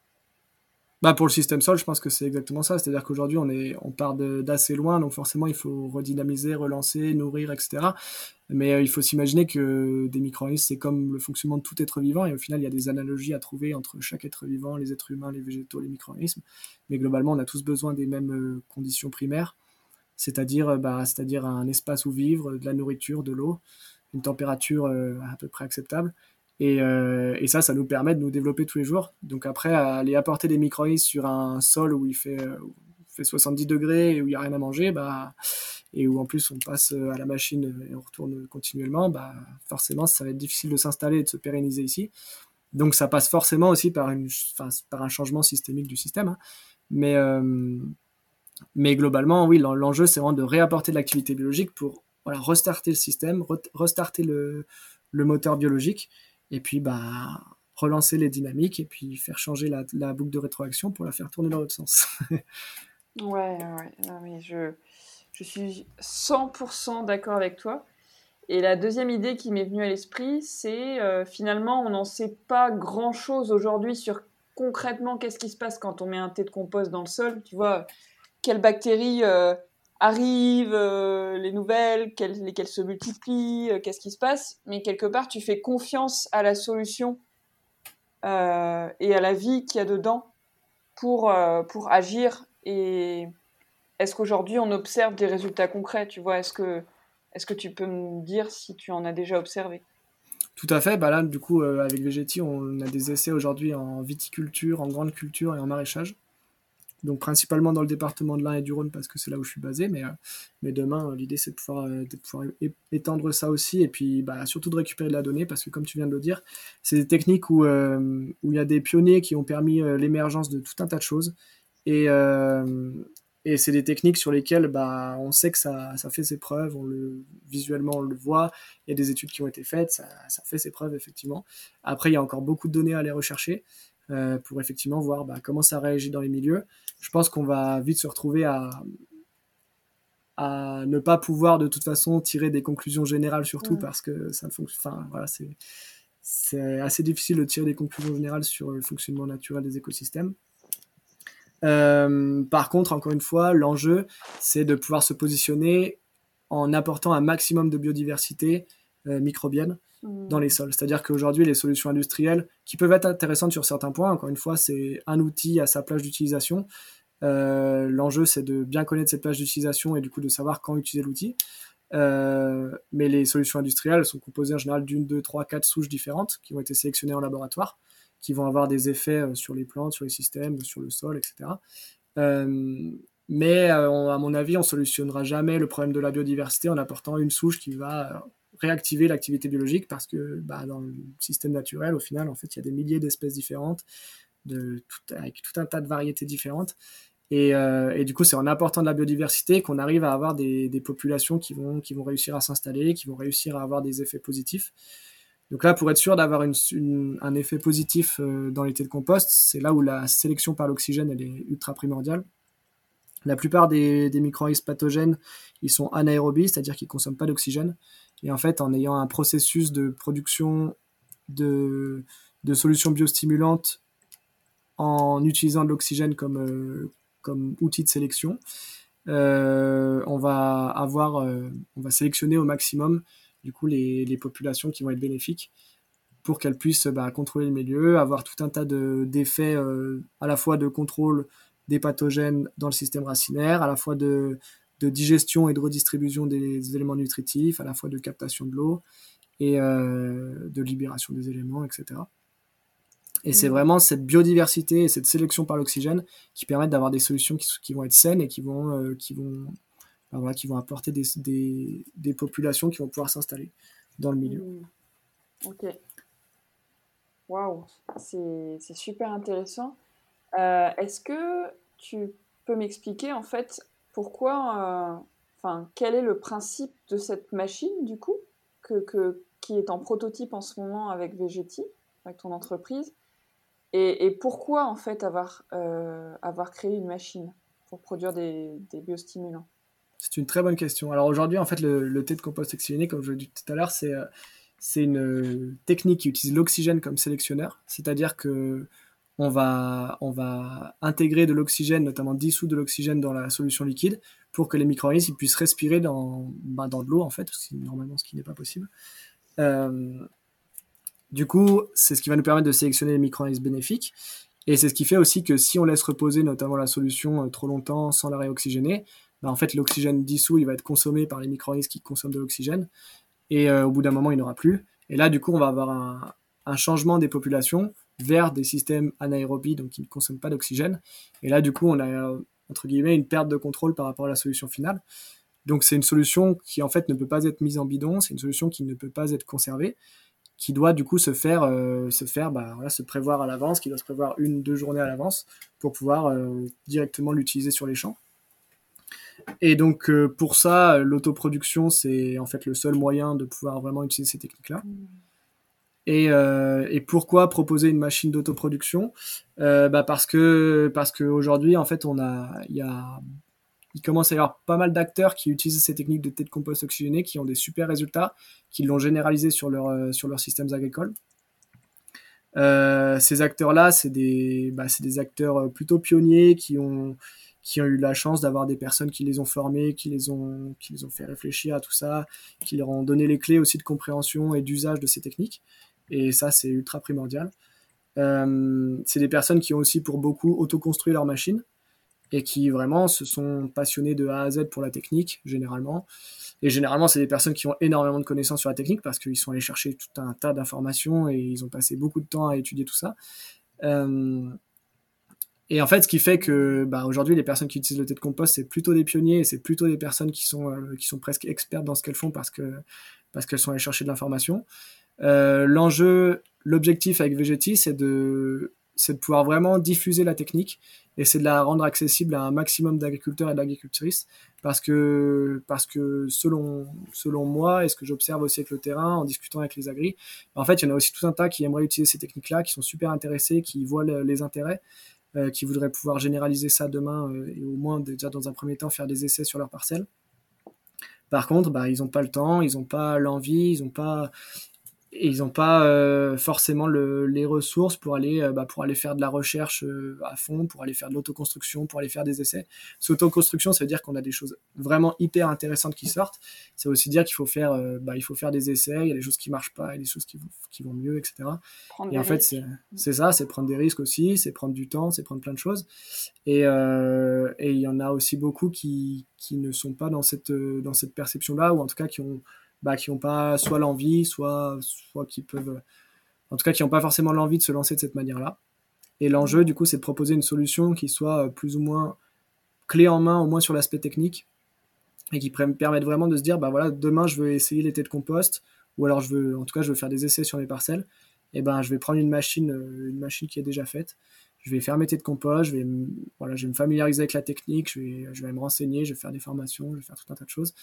Bah pour le système sol, je pense que c'est exactement ça. C'est-à-dire qu'aujourd'hui, on, est, on part d'assez loin, donc forcément, il faut redynamiser, relancer, nourrir, etc. Mais il faut s'imaginer que des micro-organismes, c'est comme le fonctionnement de tout être vivant, et au final, il y a des analogies à trouver entre chaque être vivant, les êtres humains, les végétaux, les micro-organismes. Mais globalement, on a tous besoin des mêmes conditions primaires c'est-à-dire euh, bah, un espace où vivre, de la nourriture, de l'eau, une température euh, à peu près acceptable. Et, euh, et, ça, ça nous permet de nous développer tous les jours. Donc après, aller apporter des micro-organismes sur un sol où il fait, fait 70 degrés et où il n'y a rien à manger, bah, et où en plus on passe à la machine et on retourne continuellement, bah, forcément, ça va être difficile de s'installer et de se pérenniser ici. Donc ça passe forcément aussi par, un changement systémique du système. Hein. Mais, mais globalement, oui, l'enjeu, c'est vraiment de réapporter de l'activité biologique pour restarter le système, restarter le, moteur biologique, et puis bah, relancer les dynamiques, et puis faire changer la, boucle de rétroaction pour la faire tourner dans l'autre sens. (laughs) Ouais, ouais, je, je suis 100% d'accord avec toi. Et la deuxième idée qui m'est venue à l'esprit, c'est euh, finalement, on n'en sait pas grand-chose aujourd'hui sur concrètement qu'est-ce qui se passe quand on met un thé de compost dans le sol. Tu vois, quelles bactéries euh, arrivent, euh, les nouvelles, lesquelles se multiplient, qu'est-ce qui se passe. Mais quelque part, tu fais confiance à la solution et à la vie qu'il y a dedans pour, pour agir. Et est-ce qu'aujourd'hui, on observe des résultats concrets Tu vois, est-ce que est-ce que tu peux me dire si tu en as déjà observé? Tout à fait. Bah là, du coup, euh, avec Vegetti, on a des essais aujourd'hui en viticulture, en grande culture et en maraîchage. Donc principalement dans le département de l'Ain et du Rhône parce que c'est là où je suis basé. Mais, euh, mais demain, euh, l'idée c'est de pouvoir, de pouvoir étendre ça aussi et puis bah, surtout de récupérer de la donnée parce que comme tu viens de le dire, c'est des techniques où, où il y a des pionniers qui ont permis l'émergence de tout un tas de choses. Et, et c'est des techniques sur lesquelles bah, on sait que ça, ça, fait ses preuves, on le, visuellement on le voit, il y a des études qui ont été faites, ça, ça fait ses preuves effectivement. Après, il y a encore beaucoup de données à aller rechercher euh, pour effectivement voir bah, comment ça réagit dans les milieux. Je pense qu'on va vite se retrouver à, à ne pas pouvoir de toute façon tirer des conclusions générales surtout parce que ça ne fonctionne. Enfin, voilà, c'est, c'est assez difficile de tirer des conclusions générales sur le fonctionnement naturel des écosystèmes. Euh, par contre, encore une fois, l'enjeu, c'est de pouvoir se positionner en apportant un maximum de biodiversité euh, microbienne dans les sols. C'est-à-dire qu'aujourd'hui, les solutions industrielles, qui peuvent être intéressantes sur certains points, encore une fois, c'est un outil à sa plage d'utilisation. Euh, l'enjeu, c'est de bien connaître cette plage d'utilisation et du coup de savoir quand utiliser l'outil. mais les solutions industrielles sont composées en général d'une, deux, trois, quatre souches différentes qui ont été sélectionnées en laboratoire qui vont avoir des effets euh, sur les plantes, sur les systèmes, sur le sol, etc. Euh, mais euh, à mon avis, on solutionnera jamais le problème de la biodiversité en apportant une souche qui va réactiver l'activité biologique parce que bah, dans le système naturel, au final, en fait, il y a des milliers d'espèces différentes, avec tout un tas de variétés différentes. Et, et du coup, c'est en apportant de la biodiversité qu'on arrive à avoir des, des, populations qui vont, réussir à s'installer, qui vont réussir à avoir des effets positifs. Donc là, pour être sûr d'avoir un effet positif euh, dans l'été de compost, c'est là où la sélection par l'oxygène est ultra primordiale. La plupart des, micro-organismes pathogènes, ils sont anaérobies, c'est-à-dire qu'ils ne consomment pas d'oxygène. Et en fait, en ayant un processus de production de, solutions biostimulantes en utilisant de l'oxygène comme, euh, outil de sélection, euh, on va avoir, on va sélectionner au maximum du coup les, populations qui vont être bénéfiques pour qu'elles puissent bah, contrôler le milieu, avoir tout un tas d'effets euh, à la fois de contrôle des pathogènes dans le système racinaire, à la fois de, de digestion et de redistribution des éléments nutritifs, à la fois de captation de l'eau et euh, de libération des éléments, etc. Et c'est mmh. vraiment cette biodiversité et cette sélection par l'oxygène qui permettent d'avoir des solutions qui, qui, vont être saines et qui vont, euh, qui vont voilà, qui vont apporter des, des, des, populations qui vont pouvoir s'installer dans le milieu. Mmh. Ok. Waouh, c'est super intéressant. Euh, est-ce que tu peux m'expliquer en fait pourquoi, euh, enfin, quel est le principe de cette machine du coup, que, que, qui est en prototype en ce moment avec Vegetti, avec ton entreprise, et, pourquoi en fait avoir, euh, avoir créé une machine pour produire des, des biostimulants? C'est une très bonne question. Alors aujourd'hui, en fait, le, thé de compost oxygéné, comme je l'ai dit tout à l'heure, c'est euh, une technique qui utilise l'oxygène comme sélectionneur, c'est-à-dire que on va, intégrer de l'oxygène, notamment dissous de l'oxygène dans la solution liquide, pour que les micro-organismes puissent respirer dans, dans de l'eau, en fait, normalement ce qui n'est pas possible. Euh, du coup, c'est ce qui va nous permettre de sélectionner les micro-organismes bénéfiques. Et c'est ce qui fait aussi que si on laisse reposer notamment la solution trop longtemps sans la réoxygéner, bah, en fait, l'oxygène dissous, il va être consommé par les micro-organismes qui consomment de l'oxygène. Et euh, au bout d'un moment, il n'y aura plus. Et là, du coup, on va avoir un, changement des populations vers des systèmes anaérobies, donc qui ne consomment pas d'oxygène. Et là, du coup, on a, entre guillemets, une perte de contrôle par rapport à la solution finale. Donc, c'est une solution qui, en fait, ne peut pas être mise en bidon. C'est une solution qui ne peut pas être conservée qui doit du coup se faire, euh, se faire, bah, se prévoir à l'avance, qui doit se prévoir une, deux journées à l'avance pour pouvoir euh, directement l'utiliser sur les champs. Et donc euh, pour ça, l'autoproduction, c'est en fait le seul moyen de pouvoir vraiment utiliser ces techniques-là. Et, et, pourquoi proposer une machine d'autoproduction? Bah Parce que parce qu'aujourd'hui, en fait, on a, il y a il commence à y avoir pas mal d'acteurs qui utilisent ces techniques de thé compost oxygéné, qui ont des super résultats, qui l'ont généralisé sur, leur, euh, sur leurs systèmes agricoles. Euh, ces acteurs-là, c'est des, bah, des acteurs euh, plutôt pionniers qui ont, qui ont eu la chance d'avoir des personnes qui les ont formés, qui les ont, qui les ont fait réfléchir à tout ça, qui leur ont donné les clés aussi de compréhension et d'usage de ces techniques. Et ça, c'est ultra primordial. c'est des personnes qui ont aussi pour beaucoup autoconstruit leur machine et qui vraiment se sont passionnés de A à Z pour la technique, généralement. Et généralement, c'est des personnes qui ont énormément de connaissances sur la technique parce qu'ils sont allés chercher tout un tas d'informations et ils ont passé beaucoup de temps à étudier tout ça. Euh, et en fait, ce qui fait que bah, aujourd'hui, les personnes qui utilisent le thé de compost, c'est plutôt des pionniers et c'est plutôt des personnes qui sont, euh, qui sont presque expertes dans ce qu'elles font parce que parce qu'elles sont allées chercher de l'information. Euh, L'enjeu, l'objectif avec Vegeti, c'est de c'est de pouvoir vraiment diffuser la technique et c'est de la rendre accessible à un maximum d'agriculteurs et d'agricultrices parce que parce que selon selon moi et ce que j'observe aussi avec le terrain en discutant avec les agris en fait il y en a aussi tout un tas qui aimeraient utiliser ces techniques là qui sont super intéressés qui voient les intérêts euh, qui voudraient pouvoir généraliser ça demain euh, et au moins déjà dans un premier temps faire des essais sur leur parcelle. Par contre, bah, ils n'ont pas le temps, ils n'ont pas l'envie, ils n'ont pas, ils n'ont pas euh, forcément le, les ressources pour aller, euh, bah, pour aller faire de la recherche euh, à fond, pour aller faire de l'autoconstruction, pour aller faire des essais. Cette autoconstruction, ça veut dire qu'on a des choses vraiment hyper intéressantes qui sortent. Ça veut aussi dire qu'il faut faire, bah, il faut faire des essais. Il y a des choses qui marchent pas, il y a des choses qui, qui vont mieux, etc. et en fait, c'est ça, c'est prendre des risques aussi, c'est prendre du temps, c'est prendre plein de choses. Et, et il y en a aussi beaucoup qui, qui ne sont pas dans cette, dans cette perception-là, ou en tout cas qui ont bah, qui n'ont pas soit l'envie, soit, soit qui peuvent, en tout cas, qui n'ont pas forcément l'envie de se lancer de cette manière-là. Et l'enjeu, du coup, c'est de proposer une solution qui soit euh, plus ou moins clé en main, au moins sur l'aspect technique, et qui permette vraiment de se dire, bah voilà, demain, je veux essayer l'été de compost, ou alors je veux, en tout cas, je veux faire des essais sur mes parcelles. Et ben, je vais prendre une machine, euh, une machine qui est déjà faite je vais faire mes de compost, je vais, voilà, je vais me familiariser avec la technique, je vais, je vais me renseigner, je vais faire des formations, je vais faire tout un tas de choses.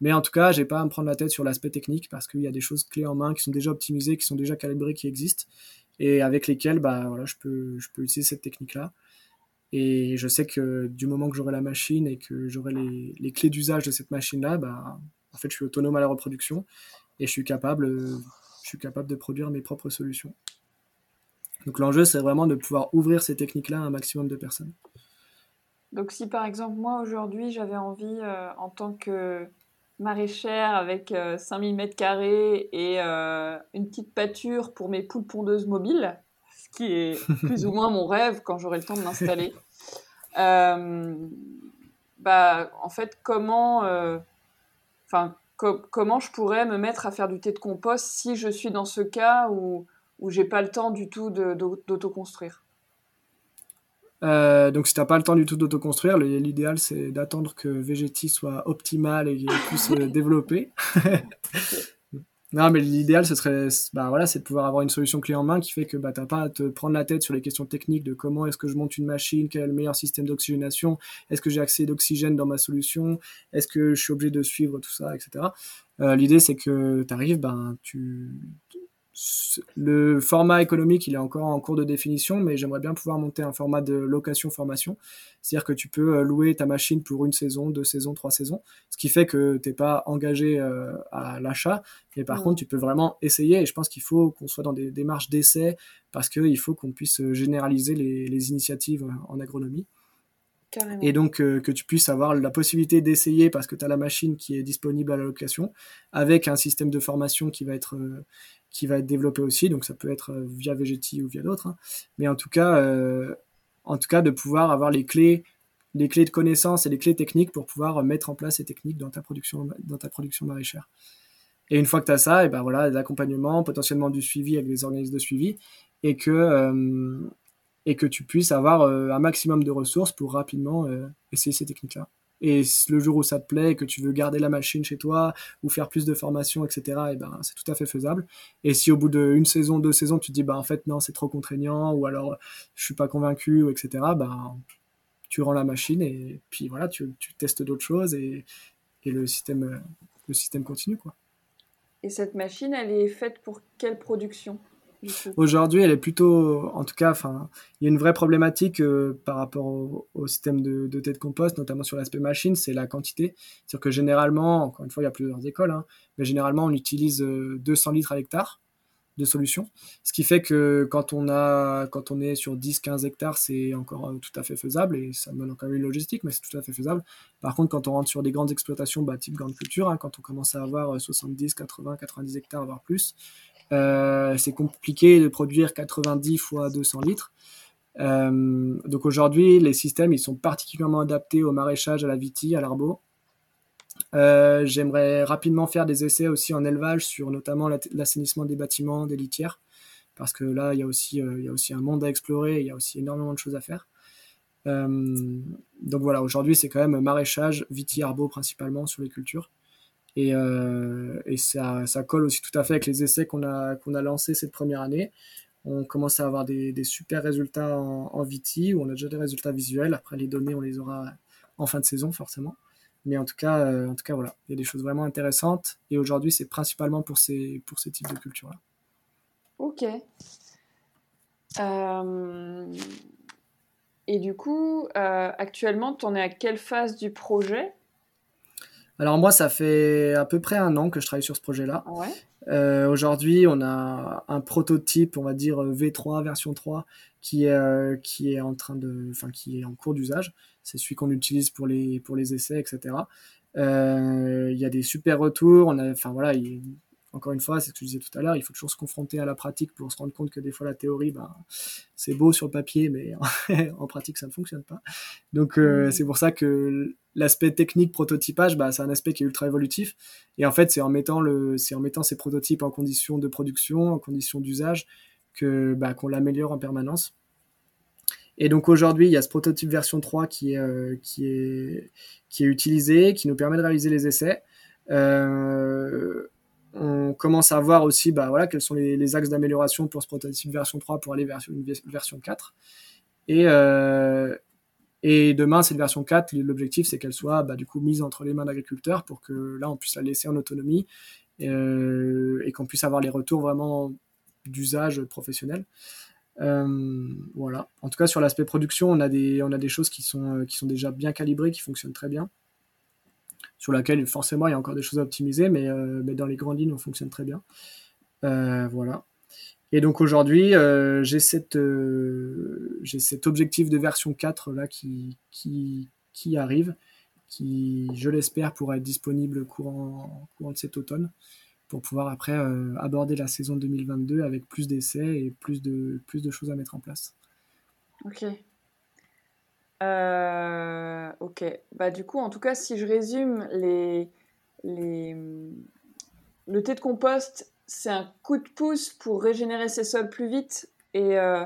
Mais en tout cas, j'ai pas à me prendre la tête sur l'aspect technique parce qu'il y a des choses clés en main qui sont déjà optimisées, qui sont déjà calibrées, qui existent et avec lesquelles bah, voilà, je, peux, je peux utiliser cette technique-là. Et je sais que du moment que j'aurai la machine et que j'aurai les, les, clés d'usage de cette machine-là, bah, en fait, je suis autonome à la reproduction et je suis capable, je suis capable de produire mes propres solutions. Donc l'enjeu, c'est vraiment de pouvoir ouvrir ces techniques-là à un maximum de personnes. Donc si par exemple moi aujourd'hui j'avais envie euh, en tant que maraîchère avec 5000 euh, m2 et euh, une petite pâture pour mes poules pondeuses mobiles, ce qui est (laughs) plus ou moins mon rêve quand j'aurai le temps de m'installer, (laughs) bah en fait comment, enfin comment je pourrais me mettre à faire du thé de compost si je suis dans ce cas où où j'ai pas le temps du tout d'autoconstruire euh, donc si t'as pas le temps du tout d'autoconstruire, l'idéal c'est d'attendre que Vegeti soit optimal et qu'il puisse se (laughs) développer. (laughs) non mais l'idéal ce serait bah voilà c'est de pouvoir avoir une solution clé en main qui fait que bah t'as pas à te prendre la tête sur les questions techniques de comment est-ce que je monte une machine, quel est le meilleur système d'oxygénation, est-ce que j'ai accès d'oxygène dans ma solution, est-ce que je suis obligé de suivre tout ça, etc. Euh, l'idée c'est que tu arrives, ben tu le format économique, il est encore en cours de définition, mais j'aimerais bien pouvoir monter un format de location-formation. C'est-à-dire que tu peux euh, louer ta machine pour une saison, deux saisons, trois saisons, ce qui fait que tu n'es pas engagé euh, à l'achat, mais par contre, tu peux vraiment essayer. Et je pense qu'il faut qu'on soit dans des démarches d'essai parce qu'il faut qu'on puisse généraliser les, initiatives en agronomie. Et donc que tu puisses avoir la possibilité d'essayer parce que tu as la machine qui est disponible à la location avec un système de formation qui va être euh, qui va être développé aussi, donc ça peut être euh, via Vegeti ou via d'autres, hein. mais en tout cas, euh, en tout cas de pouvoir avoir les clés, les clés de connaissances et les clés techniques pour pouvoir mettre en place ces techniques dans ta production, dans ta production maraîchère. Et une fois que tu as ça, et ben voilà, l'accompagnement, potentiellement du suivi avec des organismes de suivi, et que euh, et que tu puisses avoir un maximum de ressources pour rapidement essayer ces techniques-là. Et le jour où ça te plaît, que tu veux garder la machine chez toi ou faire plus de formation, etc., et ben, c'est tout à fait faisable. Et si au bout d'une saison, deux saisons, tu te dis, bah, en fait, non, c'est trop contraignant, ou alors je suis pas convaincu, etc., ben, tu rends la machine et puis voilà, tu, tu testes d'autres choses et, et, le, système, le système continue. Quoi. Et cette machine, elle est faite pour quelle production? Aujourd'hui, elle est plutôt, en tout cas, enfin, il y a une vraie problématique euh, par rapport au, système de, de de compost, notamment sur l'aspect machine, c'est la quantité. C'est-à-dire que généralement, encore une fois, il y a plusieurs écoles, hein, mais généralement, on utilise 200 euh, litres à l'hectare de solution. Ce qui fait que quand on, a, quand on est sur 10-15 hectares, c'est encore euh, tout à fait faisable et ça demande encore une logistique, mais c'est tout à fait faisable. Par contre, quand on rentre sur des grandes exploitations, bah, type grande culture, hein, quand on commence à avoir 70, 80, 90 hectares, voire plus, c'est compliqué de produire 90 fois 200 litres. Euh, donc aujourd'hui, les systèmes ils sont particulièrement adaptés au maraîchage, à la vitie, à l'arbo. Euh, j'aimerais rapidement faire des essais aussi en élevage sur notamment l'assainissement des bâtiments, des litières, parce que là, il y, a aussi, un monde à explorer, il y a aussi énormément de choses à faire. donc voilà, aujourd'hui, c'est quand même maraîchage, vitie, arbo principalement sur les cultures. Et, euh, ça, colle aussi tout à fait avec les essais qu'on a, qu'on a lancés cette première année. On commence à avoir des, super résultats en, en VT, où on a déjà des résultats visuels. Après, les données, on les aura en fin de saison, forcément. Mais en tout cas, euh, en tout cas voilà, il y a des choses vraiment intéressantes. Et aujourd'hui, c'est principalement pour ces, pour ces types de cultures-là. Ok. Euh... Et du coup, actuellement, tu en es à quelle phase du projet? Alors moi, ça fait à peu près un an que je travaille sur ce projet-là. Euh, aujourd'hui, on a un prototype, on va dire V3 version 3, qui est euh, qui est en train de, enfin qui est en cours d'usage. C'est celui qu'on utilise pour les pour les essais, etc. Euh, il y a des super retours. On a, enfin voilà, il, encore une fois, c'est ce que je disais tout à l'heure, il faut toujours se confronter à la pratique pour se rendre compte que des fois la théorie, ben, c'est beau sur le papier, mais (laughs) en pratique ça ne fonctionne pas. Donc mmh. c'est pour ça que l'aspect technique prototypage, bah, c'est un aspect qui est ultra évolutif. Et en fait, c'est en mettant le, c'est en mettant ces prototypes en conditions de production, en conditions d'usage, que bah, qu'on l'améliore en permanence. Et donc aujourd'hui, il y a ce prototype version 3 qui est, euh, qui est, qui est utilisé, qui nous permet de réaliser les essais. Euh, on commence à voir aussi bah, voilà, quels sont les, axes d'amélioration pour ce prototype version 3 pour aller vers une version 4. Et, euh, et demain, cette version 4, l'objectif, c'est qu'elle soit bah, du coup mise entre les mains d'agriculteurs pour que là, on puisse la laisser en autonomie euh, et qu'on puisse avoir les retours vraiment d'usage professionnel. Euh, voilà. En tout cas, sur l'aspect production, on a des, on a des choses qui sont, euh, qui sont déjà bien calibrées, qui fonctionnent très bien, sur laquelle forcément il y a encore des choses à optimiser, mais, mais dans les grandes lignes, on fonctionne très bien. voilà. Et donc aujourd'hui, euh, j'ai cette, euh, j'ai cet objectif de version 4 là qui, qui, arrive, qui, je l'espère, pourra être disponible courant, courant de cet automne pour pouvoir après euh, aborder la saison 2022 avec plus d'essais et plus de, plus de choses à mettre en place. Ok. ok. Bah, du coup, en tout cas, si je résume, les, les... le thé de compost c'est un coup de pouce pour régénérer ses sols plus vite. Et, euh,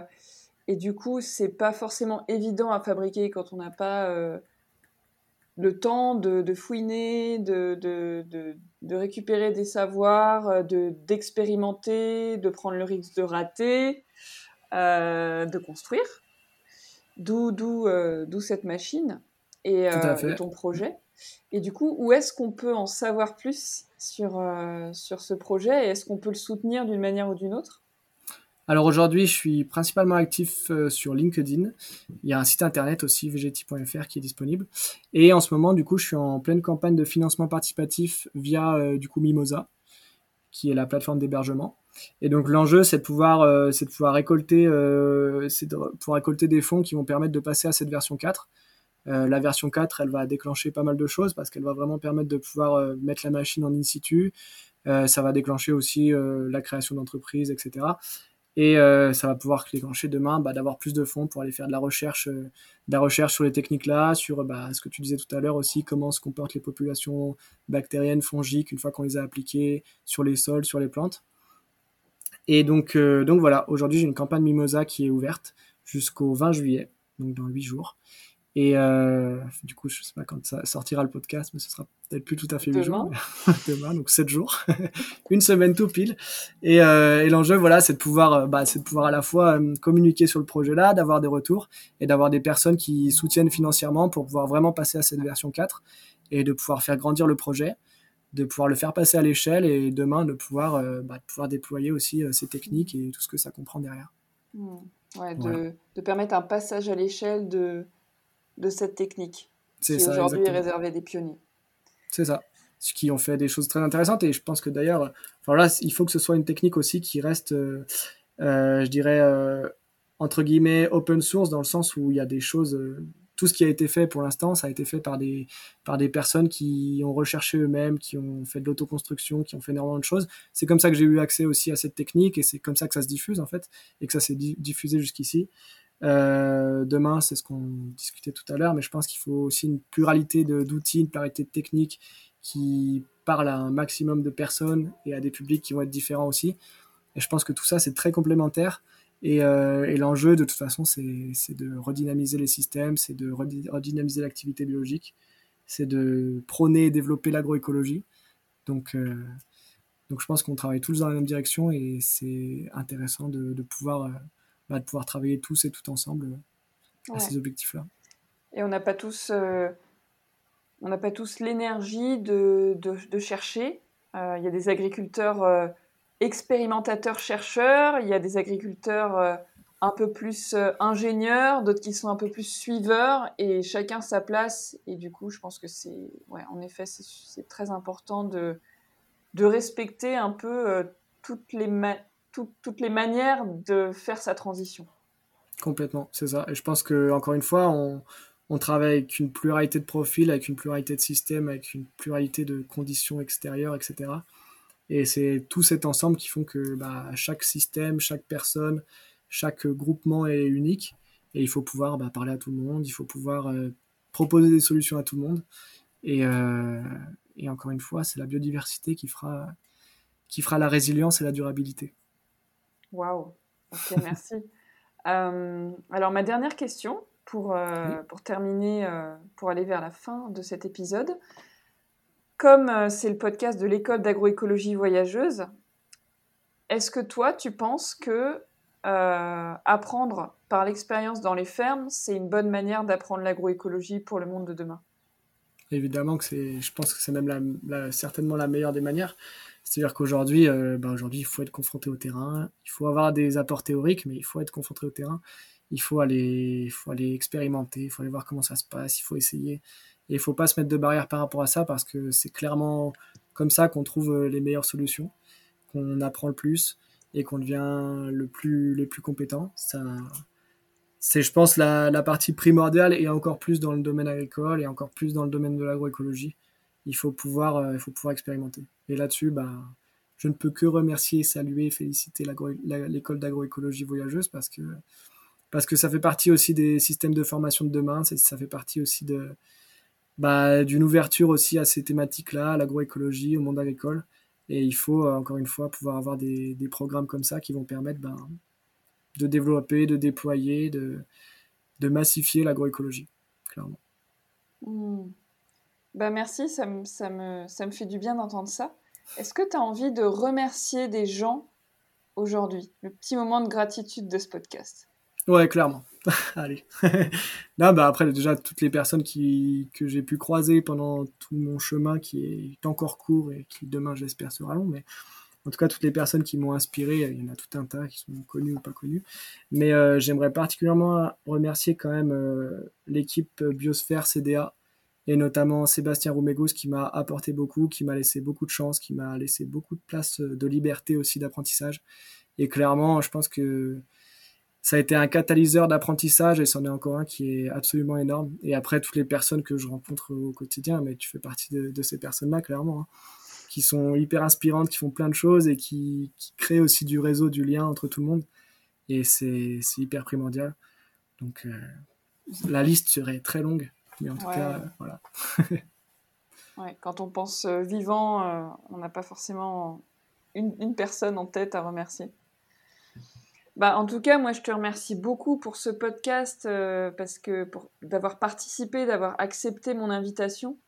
et du coup, c'est pas forcément évident à fabriquer quand on n'a pas euh, le temps de, fouiner, de, de, récupérer des savoirs, euh, d'expérimenter, de prendre le risque de rater, de construire. D'où cette machine et ton projet. Et du coup, où est-ce qu'on peut en savoir plus? Sur, euh, sur ce projet et est-ce qu'on peut le soutenir d'une manière ou d'une autre? Alors aujourd'hui, je suis principalement actif euh, sur LinkedIn. Il y a un site internet aussi, vgt.fr, qui est disponible. Et en ce moment, du coup, je suis en pleine campagne de financement participatif via euh, du coup Mimosa, qui est la plateforme d'hébergement. Et donc l'enjeu, c'est de de c'est de pouvoir récolter des fonds qui vont permettre de passer à cette version 4. Euh, la version 4, elle va déclencher pas mal de choses parce qu'elle va vraiment permettre de pouvoir euh, mettre la machine en in situ. Euh, ça va déclencher aussi la création d'entreprises, etc. Et ça va pouvoir déclencher demain bah, d'avoir plus de fonds pour aller faire de la recherche, de la recherche sur les techniques là, sur bah, ce que tu disais tout à l'heure aussi, comment se comportent les populations bactériennes, fongiques une fois qu'on les a appliquées sur les sols, sur les plantes. Et donc, donc voilà, aujourd'hui j'ai une campagne Mimosa qui est ouverte jusqu'au 20 juillet, donc dans 8 jours. Et euh, du coup, je sais pas quand ça sortira le podcast, mais ce sera peut-être plus tout à fait 8 jours. (laughs) Demain, donc 7 jours. (laughs) Une semaine tout pile. Et, euh, et l'enjeu, voilà, c'est de pouvoir, euh, bah, c'est de pouvoir à la fois communiquer sur le projet-là, d'avoir des retours et d'avoir des personnes qui soutiennent financièrement pour pouvoir vraiment passer à cette version 4 et de pouvoir faire grandir le projet. de pouvoir le faire passer à l'échelle et demain de pouvoir, bah, de pouvoir déployer aussi ces techniques et tout ce que ça comprend derrière. Mmh. Ouais, de, de, permettre un passage à l'échelle de, de cette technique qui aujourd'hui est réservée des pionniers. C'est ça. Ce qui ont fait des choses très intéressantes et je pense que d'ailleurs, enfin là, il faut que ce soit une technique aussi qui reste, euh, je dirais, euh, entre guillemets, open source dans le sens où il y a des choses euh, tout ce qui a été fait pour l'instant, ça a été fait par des, par des personnes qui ont recherché eux-mêmes, qui ont fait de l'autoconstruction, qui ont fait énormément de choses. C'est comme ça que j'ai eu accès aussi à cette technique et c'est comme ça que ça se diffuse en fait et que ça s'est diffusé jusqu'ici. Euh, demain, c'est ce qu'on discutait tout à l'heure, mais je pense qu'il faut aussi une pluralité d'outils, une pluralité de techniques qui parlent à un maximum de personnes et à des publics qui vont être différents aussi. Et je pense que tout ça, c'est très complémentaire. Euh, et, l'enjeu, de toute façon, c'est de redynamiser les systèmes, c'est de redynamiser l'activité biologique, c'est de prôner et développer l'agroécologie. Donc, euh, donc, je pense qu'on travaille tous dans la même direction et c'est intéressant de, de pouvoir, euh, bah, de pouvoir travailler tous et tout ensemble à ces objectifs-là. Et on n'a pas tous, on n'a pas tous l'énergie de, de, de, chercher. Il y a des agriculteurs expérimentateurs-chercheurs, il y a des agriculteurs euh, un peu plus euh, ingénieurs, d'autres qui sont un peu plus suiveurs, et chacun sa place. Et du coup, je pense que c'est, ouais, en effet, c'est très important de, de respecter un peu euh, toutes, les toutes les manières de faire sa transition. Complètement, c'est ça. Et je pense que encore une fois, on, travaille avec une pluralité de profils, avec une pluralité de systèmes, avec une pluralité de conditions extérieures, etc. Et c'est tout cet ensemble qui font que bah, chaque système, chaque personne, chaque groupement est unique. Et il faut pouvoir bah, parler à tout le monde, il faut pouvoir euh, proposer des solutions à tout le monde. Et, euh, et encore une fois, c'est la biodiversité qui fera la résilience et la durabilité. Waouh, ok, (laughs) merci. euh, alors, ma dernière question pour, euh, pour terminer, pour aller vers la fin de cet épisode comme euh, c'est le podcast de l'école d'agroécologie voyageuse, est-ce que toi, tu penses que euh, apprendre par l'expérience dans les fermes, c'est une bonne manière d'apprendre l'agroécologie pour le monde de demain? Évidemment que c'est, je pense que c'est même certainement la meilleure des manières. C'est-à-dire qu'aujourd'hui, euh, bah, aujourd'hui, il faut être confronté au terrain, il faut avoir des apports théoriques, mais il faut être confronté au terrain. Il faut aller, il faut aller expérimenter, il faut aller voir comment ça se passe, il faut essayer. Et il faut pas se mettre de barrière par rapport à ça parce que c'est clairement comme ça qu'on trouve euh, les meilleures solutions, qu'on apprend le plus et qu'on devient le plus, les plus compétents. Ça, c'est, je pense, la, partie primordiale et encore plus dans le domaine agricole et encore plus dans le domaine de l'agroécologie. Il faut pouvoir, euh, il faut pouvoir expérimenter. Et là-dessus, bah, je ne peux que remercier, saluer, féliciter l'école d'agroécologie voyageuse parce que, parce que ça fait partie aussi des systèmes de formation de demain, ça fait partie aussi de, bah, d'une ouverture aussi à ces thématiques-là, à l'agroécologie, au monde agricole. Et il faut, euh, encore une fois, pouvoir avoir des, programmes comme ça qui vont permettre ben, de développer, de déployer, de, de massifier l'agroécologie, clairement. Mmh. Ben merci, ça me, fait du bien d'entendre ça. Est-ce que tu as envie de remercier des gens aujourd'hui? Le petit moment de gratitude de ce podcast. Ouais, clairement. (laughs) Allez. (laughs) non, bah après, déjà, toutes les personnes que j'ai pu croiser pendant tout mon chemin qui est encore court et qui demain, j'espère, sera long, mais en tout cas, toutes les personnes qui m'ont inspiré, il y en a tout un tas qui sont connues ou pas connues. Mais euh, j'aimerais particulièrement remercier quand même euh, l'équipe Biosphère CDA et notamment Sébastien Roumégos qui m'a apporté beaucoup, qui m'a laissé beaucoup de chance, qui m'a laissé beaucoup de place de liberté aussi d'apprentissage. Et clairement, je pense que ça a été un catalyseur d'apprentissage et c'en est encore un qui est absolument énorme. Et après, toutes les personnes que je rencontre au quotidien, mais tu fais partie de, ces personnes-là, clairement, hein, qui sont hyper inspirantes, qui font plein de choses et qui, créent aussi du réseau, du lien entre tout le monde. Et c'est hyper primordial. Donc, euh, la liste serait très longue, mais en tout cas, voilà. (laughs) ouais, quand on pense euh, vivant, euh, on n'a pas forcément une personne en tête à remercier. Bah, en tout cas, moi, je te remercie beaucoup pour ce podcast, euh, parce que pour d'avoir participé, d'avoir accepté mon invitation.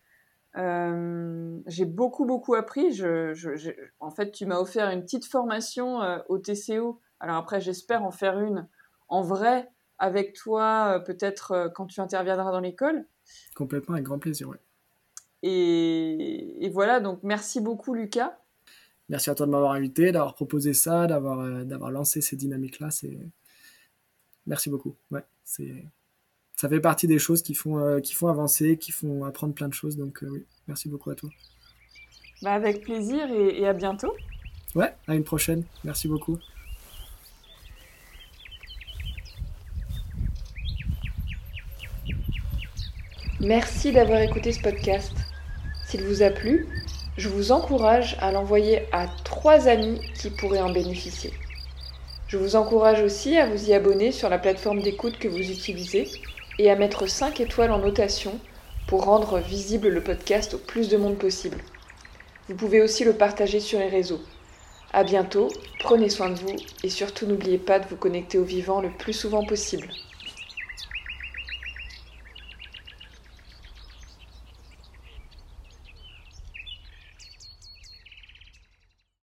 Euh, j'ai beaucoup, beaucoup appris. Je, je, en fait, tu m'as offert une petite formation euh, au TCO. Alors après, j'espère en faire une en vrai avec toi, peut-être quand tu interviendras dans l'école. Complètement, avec grand plaisir, oui. Et, voilà, donc merci beaucoup Lucas. Merci à toi de m'avoir invité, d'avoir proposé ça, d'avoir euh, d'avoir lancé ces dynamiques-là. Merci beaucoup. Ouais, ça fait partie des choses qui font, euh, qui font avancer, qui font apprendre plein de choses. Donc oui, merci beaucoup à toi. Bah avec plaisir et à bientôt. Ouais, à une prochaine. Merci beaucoup. Merci d'avoir écouté ce podcast. S'il vous a plu, je vous encourage à l'envoyer à trois amis qui pourraient en bénéficier. Je vous encourage aussi à vous y abonner sur la plateforme d'écoute que vous utilisez et à mettre 5 étoiles en notation pour rendre visible le podcast au plus de monde possible. Vous pouvez aussi le partager sur les réseaux. A bientôt, prenez soin de vous et surtout n'oubliez pas de vous connecter au vivant le plus souvent possible.